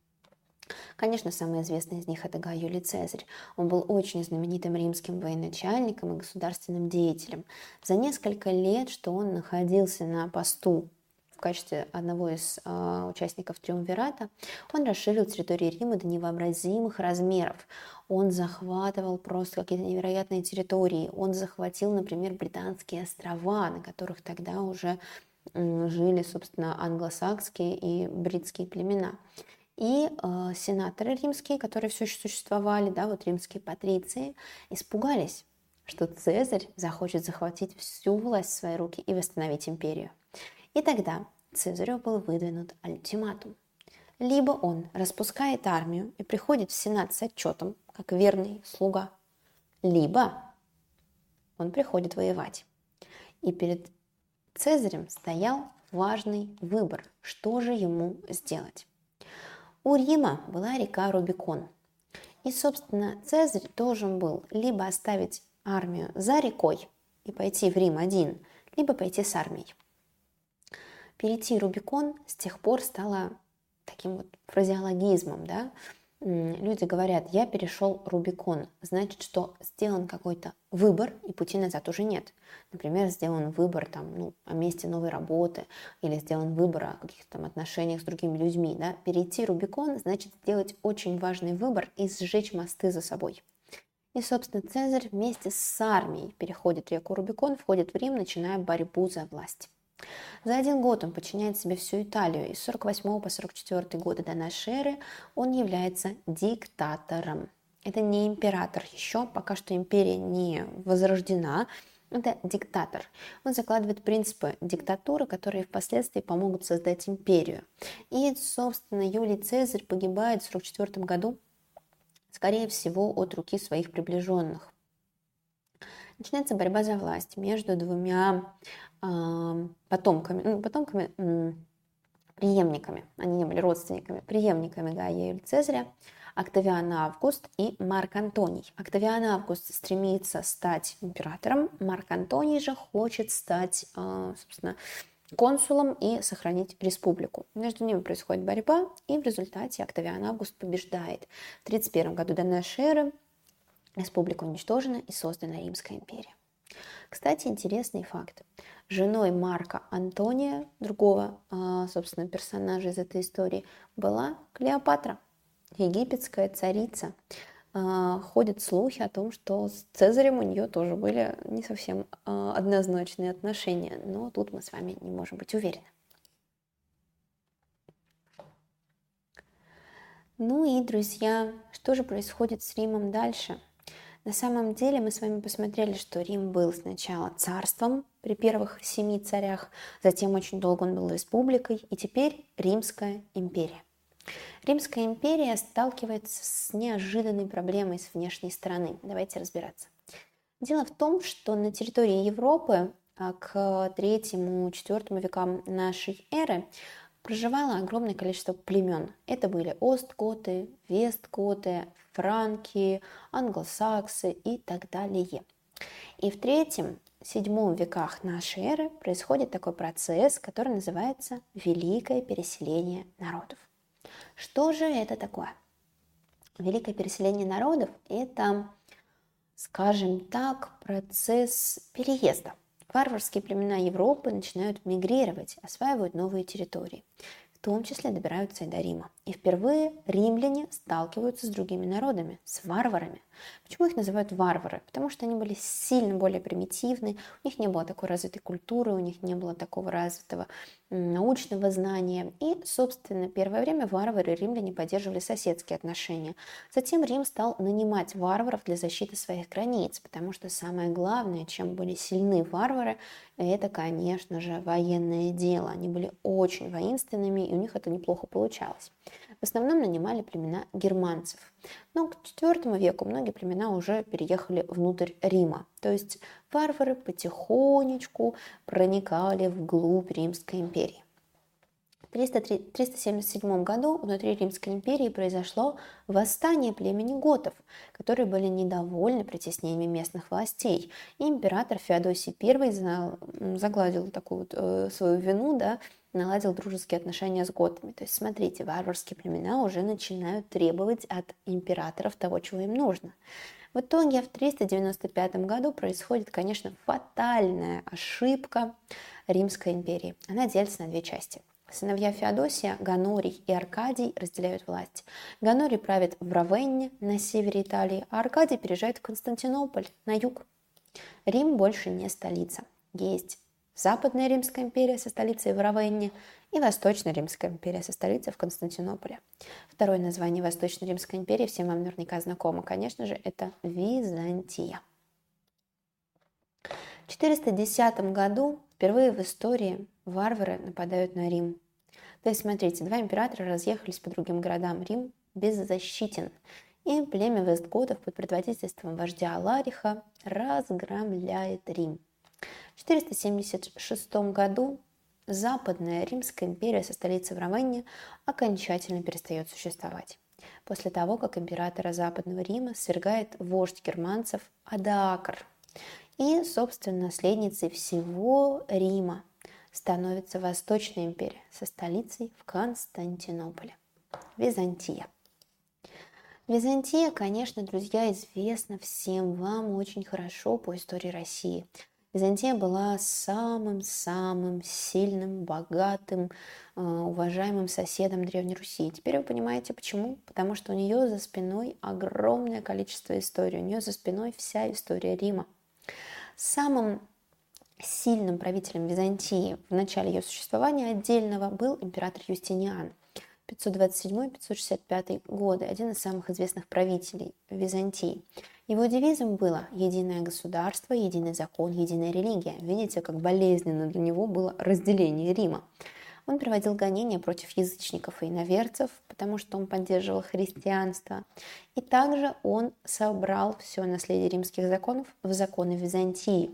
Конечно, самый известный из них это Гай Юлий Цезарь. Он был очень знаменитым римским военачальником и государственным деятелем. За несколько лет, что он находился на посту в качестве одного из э, участников Триумвирата, он расширил территорию Рима до невообразимых размеров. Он захватывал просто какие-то невероятные территории. Он захватил, например, британские острова, на которых тогда уже жили, собственно, англосакские и бритские племена. И э, сенаторы римские, которые все еще существовали, да, вот римские патриции, испугались, что Цезарь захочет захватить всю власть в свои руки и восстановить империю. И тогда Цезарю был выдвинут ультиматум. Либо он распускает армию и приходит в Сенат с отчетом, как верный слуга, либо он приходит воевать. И перед Цезарем стоял важный выбор, что же ему сделать. У Рима была река Рубикон. И, собственно, Цезарь должен был либо оставить армию за рекой и пойти в Рим один, либо пойти с армией. Перейти Рубикон с тех пор стало таким вот фразеологизмом, да, люди говорят, я перешел Рубикон, значит, что сделан какой-то выбор, и пути назад уже нет. Например, сделан выбор там, ну, о месте новой работы, или сделан выбор о каких-то там отношениях с другими людьми. Да? Перейти Рубикон значит сделать очень важный выбор и сжечь мосты за собой. И, собственно, Цезарь вместе с армией переходит реку Рубикон, входит в Рим, начиная борьбу за власть. За один год он подчиняет себе всю Италию, и с 48 по 44 годы до нашей эры он является диктатором. Это не император еще, пока что империя не возрождена, это диктатор. Он закладывает принципы диктатуры, которые впоследствии помогут создать империю. И, собственно, Юлий Цезарь погибает в 44 году, скорее всего, от руки своих приближенных. Начинается борьба за власть между двумя потомками, ну, потомками, преемниками, они не были родственниками, преемниками Гая Юлия Цезаря, Октавиан Август и Марк Антоний. Октавиан Август стремится стать императором, Марк Антоний же хочет стать, а, собственно, консулом и сохранить республику. Между ними происходит борьба, и в результате Октавиан Август побеждает. В 31 году до нашей эры республика уничтожена и создана Римская империя. Кстати, интересный факт. Женой Марка Антония, другого, а, собственно, персонажа из этой истории, была Клеопатра, египетская царица. А, ходят слухи о том, что с Цезарем у нее тоже были не совсем а, однозначные отношения, но тут мы с вами не можем быть уверены. Ну и, друзья, что же происходит с Римом дальше – на самом деле мы с вами посмотрели, что Рим был сначала царством при первых семи царях, затем очень долго он был республикой, и теперь Римская империя. Римская империя сталкивается с неожиданной проблемой с внешней стороны. Давайте разбираться. Дело в том, что на территории Европы а, к третьему-четвертому векам нашей эры проживало огромное количество племен. Это были остготы, франки, англосаксы и так далее. И в третьем, седьмом веках нашей эры происходит такой процесс, который называется Великое переселение народов. Что же это такое? Великое переселение народов – это, скажем так, процесс переезда. Варварские племена Европы начинают мигрировать, осваивают новые территории. В том числе добираются и до Рима. И впервые римляне сталкиваются с другими народами, с варварами. Почему их называют варвары? Потому что они были сильно более примитивны, у них не было такой развитой культуры, у них не было такого развитого научного знания. И, собственно, первое время варвары и римляне поддерживали соседские отношения. Затем Рим стал нанимать варваров для защиты своих границ, потому что самое главное, чем были сильны варвары, это, конечно же, военное дело. Они были очень воинственными, и у них это неплохо получалось. В основном нанимали племена германцев. Но к IV веку многие племена уже переехали внутрь Рима. То есть варвары потихонечку проникали вглубь Римской империи. В 377 году внутри Римской империи произошло восстание племени готов, которые были недовольны притеснениями местных властей. И император Феодосий I загладил такую вот, э, свою вину, да, наладил дружеские отношения с готами. То есть, смотрите, варварские племена уже начинают требовать от императоров того, чего им нужно. В итоге в 395 году происходит, конечно, фатальная ошибка Римской империи. Она делится на две части. Сыновья Феодосия, Ганорий и Аркадий разделяют власть. Ганорий правит в Равенне на севере Италии, а Аркадий переезжает в Константинополь на юг. Рим больше не столица. Есть Западная Римская империя со столицей в Равенне и Восточная Римская империя со столицей в Константинополе. Второе название Восточной Римской империи всем вам наверняка знакомо, конечно же, это Византия. В 410 году впервые в истории варвары нападают на Рим. То есть, смотрите, два императора разъехались по другим городам. Рим беззащитен. И племя Вестготов под предводительством вождя Алариха разгромляет Рим. В 476 году Западная Римская империя со столицей в Романии окончательно перестает существовать. После того, как императора Западного Рима свергает вождь германцев Адаакр. И, собственно, наследницей всего Рима становится Восточная империя со столицей в Константинополе. Византия. Византия, конечно, друзья, известна всем вам очень хорошо по истории России – Византия была самым-самым сильным, богатым, э, уважаемым соседом Древней Руси. Теперь вы понимаете, почему? Потому что у нее за спиной огромное количество историй, у нее за спиной вся история Рима. Самым сильным правителем Византии в начале ее существования отдельного был император Юстиниан. 527-565 годы, один из самых известных правителей Византии. Его девизом было «Единое государство, единый закон, единая религия». Видите, как болезненно для него было разделение Рима. Он проводил гонения против язычников и иноверцев, потому что он поддерживал христианство. И также он собрал все наследие римских законов в законы Византии.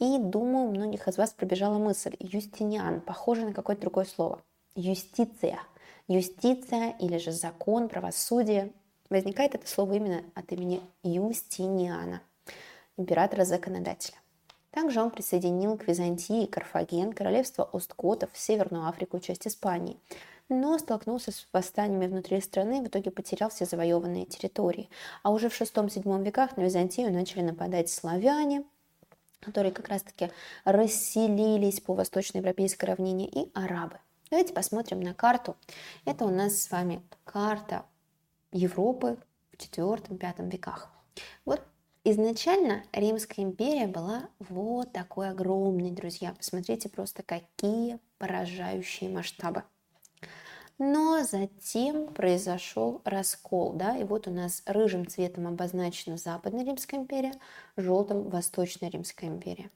И, думаю, у многих из вас пробежала мысль «Юстиниан», похоже на какое-то другое слово. Юстиция. Юстиция или же закон, правосудие. Возникает это слово именно от имени Юстиниана, императора-законодателя. Также он присоединил к Византии, Карфаген, королевство Осткотов, Северную Африку часть Испании, но столкнулся с восстаниями внутри страны в итоге потерял все завоеванные территории. А уже в VI-VII веках на Византию начали нападать славяне, которые как раз-таки расселились по восточноевропейской равнине, и арабы. Давайте посмотрим на карту. Это у нас с вами карта Европы в IV-V веках. Вот изначально Римская империя была вот такой огромной, друзья. Посмотрите просто, какие поражающие масштабы. Но затем произошел раскол, да, и вот у нас рыжим цветом обозначена Западная Римская империя, желтым Восточная Римская империя.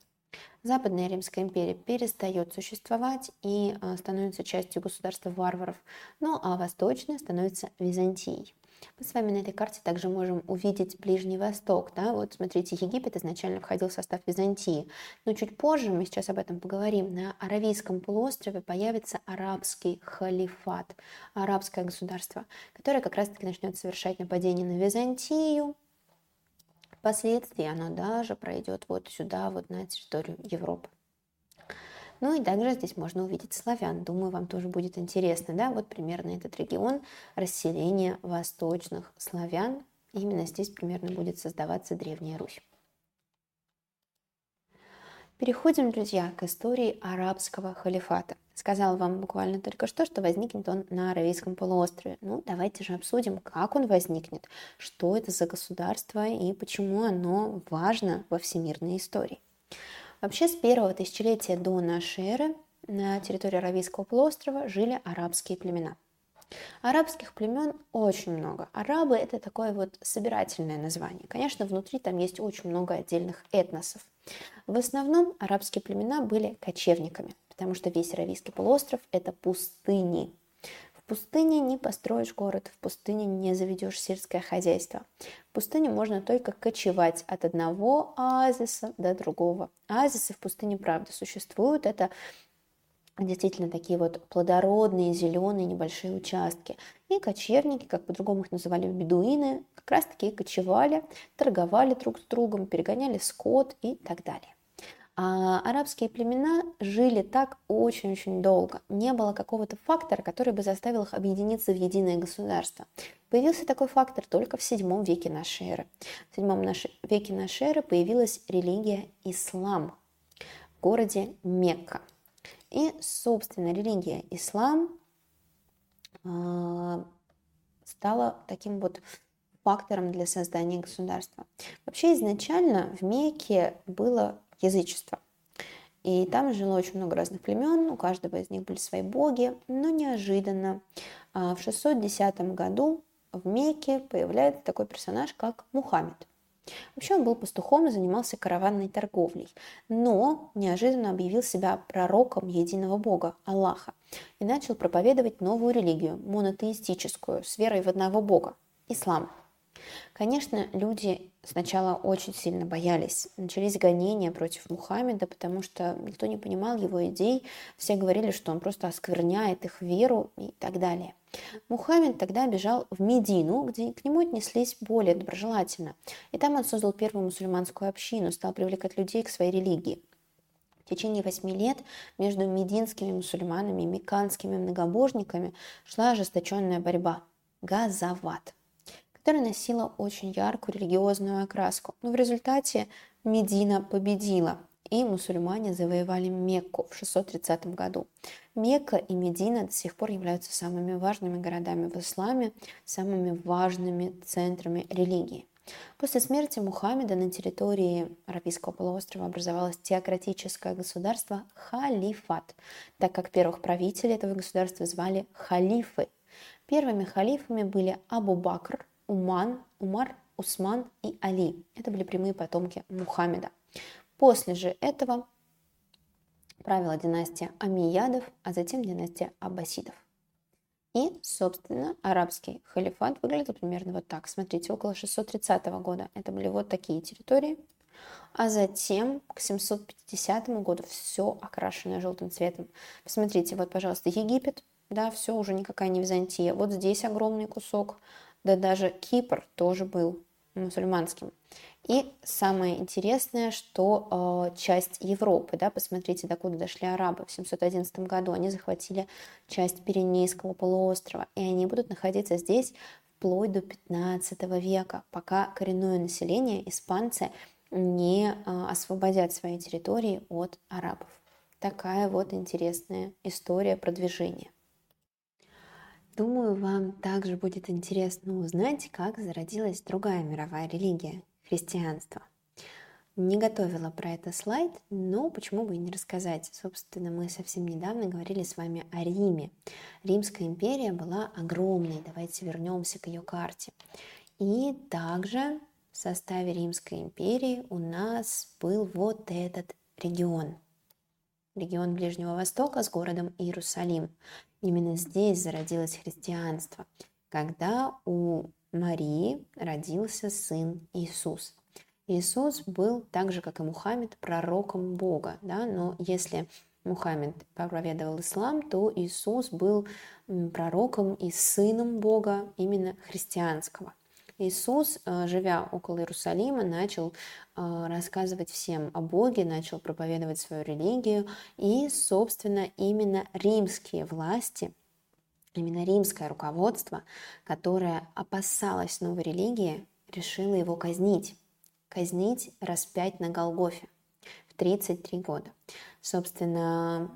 Западная Римская империя перестает существовать и а, становится частью государства варваров, ну а Восточная становится Византией. Мы с вами на этой карте также можем увидеть Ближний Восток. Да? Вот смотрите, Египет изначально входил в состав Византии, но чуть позже, мы сейчас об этом поговорим, на Аравийском полуострове появится арабский халифат, арабское государство, которое как раз-таки начнет совершать нападение на Византию, Впоследствии оно даже пройдет вот сюда, вот на территорию Европы. Ну и также здесь можно увидеть славян. Думаю, вам тоже будет интересно, да, вот примерно этот регион расселения восточных славян. Именно здесь примерно будет создаваться Древняя Русь. Переходим, друзья, к истории арабского халифата. Сказал вам буквально только что, что возникнет он на Аравийском полуострове. Ну, давайте же обсудим, как он возникнет, что это за государство и почему оно важно во всемирной истории. Вообще, с первого тысячелетия до нашей эры на территории Аравийского полуострова жили арабские племена. Арабских племен очень много. Арабы – это такое вот собирательное название. Конечно, внутри там есть очень много отдельных этносов. В основном арабские племена были кочевниками, потому что весь Аравийский полуостров – это пустыни. В пустыне не построишь город, в пустыне не заведешь сельское хозяйство. В пустыне можно только кочевать от одного оазиса до другого. Оазисы в пустыне, правда, существуют. Это действительно такие вот плодородные, зеленые небольшие участки. И кочевники, как по-другому их называли бедуины, как раз таки кочевали, торговали друг с другом, перегоняли скот и так далее. А арабские племена жили так очень-очень долго. Не было какого-то фактора, который бы заставил их объединиться в единое государство. Появился такой фактор только в VII веке нашей эры. В VII веке нашей эры появилась религия ислам в городе Мекка – и, собственно, религия ислам а, стала таким вот фактором для создания государства. Вообще изначально в Мекке было язычество. И там жило очень много разных племен, у каждого из них были свои боги, но неожиданно а, в 610 году в Мекке появляется такой персонаж, как Мухаммед. Вообще он был пастухом и занимался караванной торговлей, но неожиданно объявил себя пророком единого Бога, Аллаха, и начал проповедовать новую религию, монотеистическую, с верой в одного Бога – ислам. Конечно, люди сначала очень сильно боялись. Начались гонения против Мухаммеда, потому что никто не понимал его идей. Все говорили, что он просто оскверняет их веру и так далее. Мухаммед тогда бежал в Медину, где к нему отнеслись более доброжелательно. И там он создал первую мусульманскую общину, стал привлекать людей к своей религии. В течение восьми лет между мединскими мусульманами и меканскими многобожниками шла ожесточенная борьба – газават, которая носила очень яркую религиозную окраску. Но в результате Медина победила, и мусульмане завоевали Мекку в 630 году. Мекка и Медина до сих пор являются самыми важными городами в исламе, самыми важными центрами религии. После смерти Мухаммеда на территории Аравийского полуострова образовалось теократическое государство халифат, так как первых правителей этого государства звали халифы. Первыми халифами были Абу Бакр, Уман, Умар, Усман и Али. Это были прямые потомки Мухаммеда. После же этого правила династия Амиядов, а затем династия Аббасидов. И, собственно, арабский халифат выглядел примерно вот так. Смотрите, около 630 года это были вот такие территории, а затем к 750 году все окрашенное желтым цветом. Посмотрите, вот, пожалуйста, Египет, да, все уже никакая не Византия. Вот здесь огромный кусок, да даже Кипр тоже был мусульманским. И самое интересное, что э, часть Европы, да, посмотрите, докуда дошли арабы в 711 году, они захватили часть Пиренейского полуострова, и они будут находиться здесь вплоть до 15 века, пока коренное население, испанцы, не э, освободят свои территории от арабов. Такая вот интересная история продвижения. Думаю, вам также будет интересно узнать, как зародилась другая мировая религия – христианство. Не готовила про это слайд, но почему бы и не рассказать. Собственно, мы совсем недавно говорили с вами о Риме. Римская империя была огромной. Давайте вернемся к ее карте. И также в составе Римской империи у нас был вот этот регион. Регион Ближнего Востока с городом Иерусалим. Именно здесь зародилось христианство, когда у Марии родился сын Иисус. Иисус был так же, как и Мухаммед, пророком Бога, да? но если Мухаммед проповедовал ислам, то Иисус был пророком и сыном Бога именно христианского. Иисус, э, живя около Иерусалима, начал э, рассказывать всем о Боге, начал проповедовать свою религию, и, собственно, именно римские власти, именно римское руководство, которое опасалось новой религии, решило его казнить. Казнить, распять на Голгофе в 33 года. Собственно,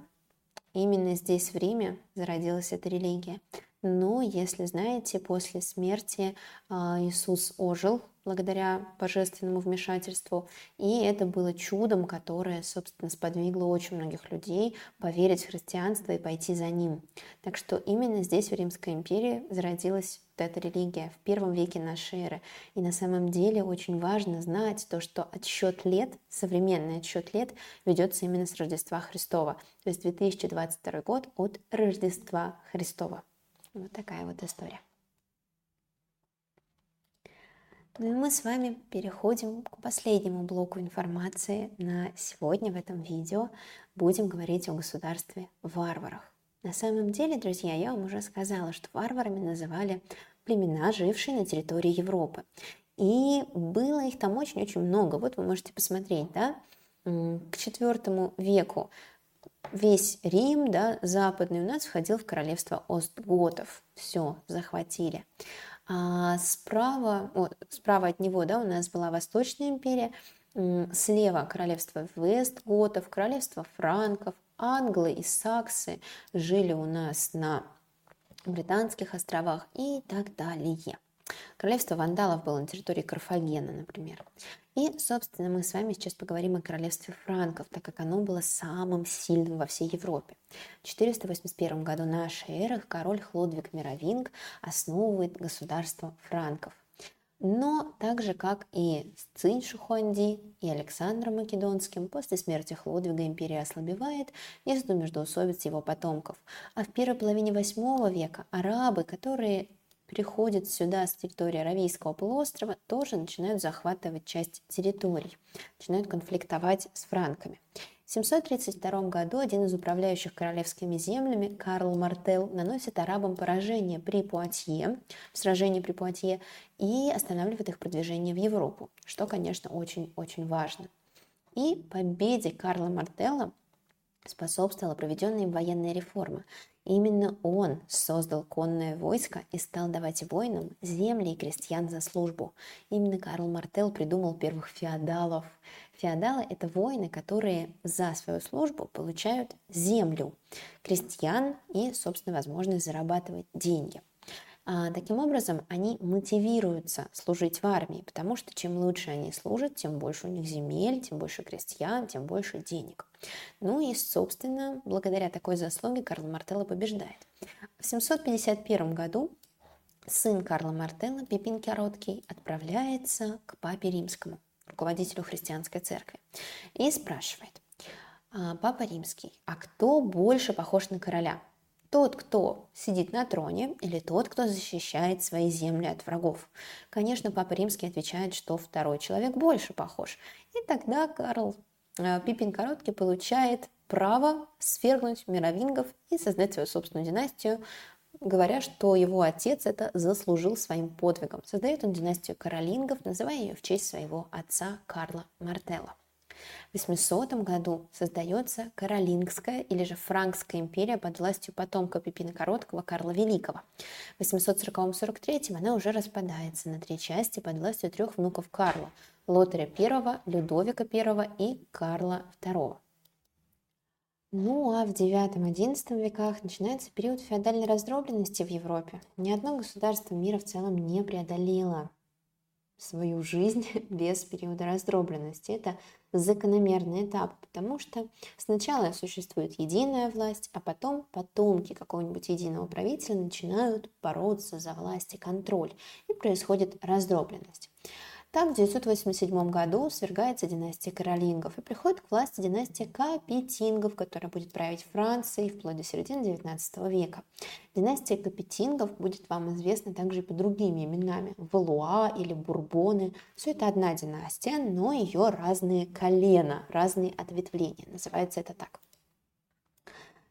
именно здесь, в Риме, зародилась эта религия. Но, если знаете, после смерти а, Иисус ожил благодаря божественному вмешательству, и это было чудом, которое, собственно, сподвигло очень многих людей поверить в христианство и пойти за ним. Так что именно здесь, в Римской империи, зародилась вот эта религия в первом веке нашей эры. И на самом деле очень важно знать то, что отсчет лет, современный отсчет лет, ведется именно с Рождества Христова. То есть 2022 год от Рождества Христова. Вот такая вот история. Ну и мы с вами переходим к последнему блоку информации на сегодня в этом видео. Будем говорить о государстве варварах. На самом деле, друзья, я вам уже сказала, что варварами называли племена, жившие на территории Европы. И было их там очень-очень много. Вот вы можете посмотреть, да, к IV веку весь Рим, да, западный у нас входил в королевство Остготов. Все, захватили. А справа, о, справа от него, да, у нас была Восточная империя, слева королевство Вестготов, королевство Франков, Англы и Саксы жили у нас на Британских островах и так далее. Королевство вандалов было на территории Карфагена, например. И, собственно, мы с вами сейчас поговорим о королевстве франков, так как оно было самым сильным во всей Европе. В 481 году нашей эры король Хлодвиг Мировинг основывает государство франков. Но так же, как и с Цинь Шихуанди и Александром Македонским, после смерти Хлодвига империя ослабевает из-за междоусобиц его потомков. А в первой половине восьмого века арабы, которые приходят сюда с территории Аравийского полуострова, тоже начинают захватывать часть территорий, начинают конфликтовать с франками. В 732 году один из управляющих королевскими землями, Карл Мартел, наносит арабам поражение при Пуатье, в сражении при Пуатье, и останавливает их продвижение в Европу, что, конечно, очень-очень важно. И победе Карла Мартелла способствовала проведенная им военная реформа. Именно он создал конное войско и стал давать воинам земли и крестьян за службу. Именно Карл Мартел придумал первых феодалов. Феодалы – это воины, которые за свою службу получают землю, крестьян и, собственно, возможность зарабатывать деньги – таким образом, они мотивируются служить в армии, потому что чем лучше они служат, тем больше у них земель, тем больше крестьян, тем больше денег. Ну и, собственно, благодаря такой заслуге Карл Мартелло побеждает. В 751 году сын Карла Мартелла, Пипин Короткий, отправляется к папе римскому, руководителю христианской церкви, и спрашивает, «А, Папа Римский, а кто больше похож на короля? Тот, кто сидит на троне, или тот, кто защищает свои земли от врагов. Конечно, Папа Римский отвечает, что второй человек больше похож. И тогда Карл э, Пипин Короткий получает право свергнуть мировингов и создать свою собственную династию, говоря, что его отец это заслужил своим подвигом. Создает он династию каролингов, называя ее в честь своего отца Карла Мартелла. В 800 году создается Каролингская или же Франкская империя под властью потомка Пипина Короткого Карла Великого. В 840-43 она уже распадается на три части под властью трех внуков Карла – Лотаря I, Людовика I и Карла II. Ну а в IX-XI веках начинается период феодальной раздробленности в Европе. Ни одно государство мира в целом не преодолело свою жизнь без периода раздробленности. Это закономерный этап, потому что сначала существует единая власть, а потом потомки какого-нибудь единого правителя начинают бороться за власть и контроль, и происходит раздробленность. Так, в 987 году свергается династия Каролингов и приходит к власти династия Капетингов, которая будет править Францией вплоть до середины XIX века. Династия Капетингов будет вам известна также и по другими именами – Валуа или Бурбоны. Все это одна династия, но ее разные колена, разные ответвления. Называется это так.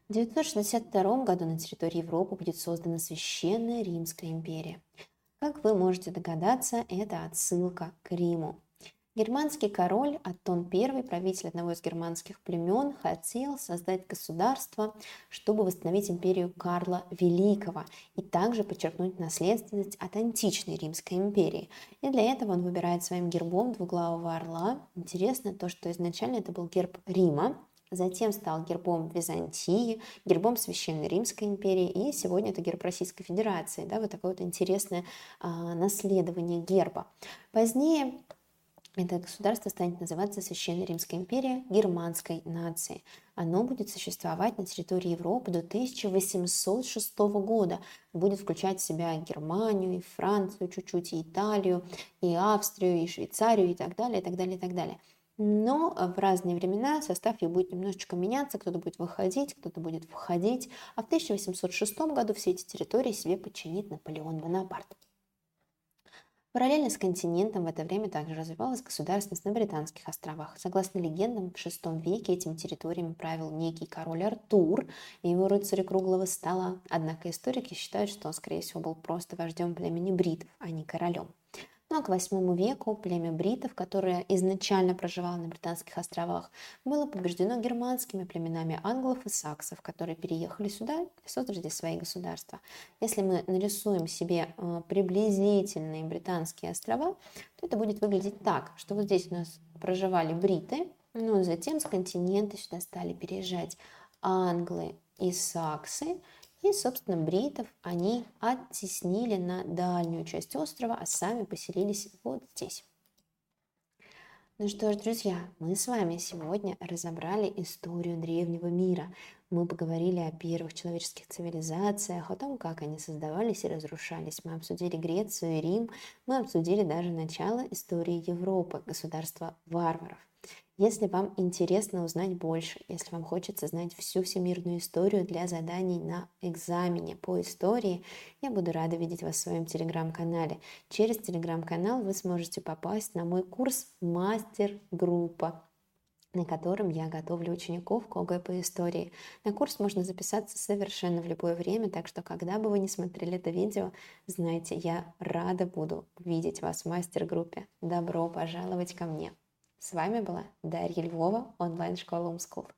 В 962 году на территории Европы будет создана Священная Римская империя – как вы можете догадаться, это отсылка к Риму. Германский король Аттон I, правитель одного из германских племен, хотел создать государство, чтобы восстановить империю Карла Великого и также подчеркнуть наследственность от античной Римской империи. И для этого он выбирает своим гербом двуглавого орла. Интересно то, что изначально это был герб Рима, затем стал гербом Византии, гербом Священной Римской империи, и сегодня это герб Российской Федерации. Да, вот такое вот интересное а, наследование герба. Позднее это государство станет называться Священная Римская империя германской нации. Оно будет существовать на территории Европы до 1806 года. Будет включать в себя Германию, и Францию чуть-чуть, и Италию, и Австрию, и Швейцарию, и так далее, и так далее, и так далее. Но в разные времена состав ее будет немножечко меняться, кто-то будет выходить, кто-то будет входить. А в 1806 году все эти территории себе подчинит Наполеон Бонапарт. Параллельно с континентом в это время также развивалась государственность на Британских островах. Согласно легендам, в VI веке этими территориями правил некий король Артур и его рыцари круглого стола. Однако историки считают, что он, скорее всего, был просто вождем племени бритов, а не королем. Ну а к VIII веку племя бритов, которое изначально проживало на Британских островах, было побеждено германскими племенами англов и саксов, которые переехали сюда и создали свои государства. Если мы нарисуем себе э, приблизительные британские острова, то это будет выглядеть так, что вот здесь у нас проживали бриты, но ну, затем с континента сюда стали переезжать англы и саксы, и, собственно, бритов они оттеснили на дальнюю часть острова, а сами поселились вот здесь. Ну что ж, друзья, мы с вами сегодня разобрали историю древнего мира. Мы поговорили о первых человеческих цивилизациях, о том, как они создавались и разрушались. Мы обсудили Грецию и Рим, мы обсудили даже начало истории Европы, государства варваров. Если вам интересно узнать больше, если вам хочется знать всю всемирную историю для заданий на экзамене по истории, я буду рада видеть вас в своем телеграм-канале. Через телеграм-канал вы сможете попасть на мой курс «Мастер-группа» на котором я готовлю учеников к ОГЭ по истории. На курс можно записаться совершенно в любое время, так что когда бы вы не смотрели это видео, знайте, я рада буду видеть вас в мастер-группе. Добро пожаловать ко мне! С вами была Дарья Львова, онлайн-школа Умскул.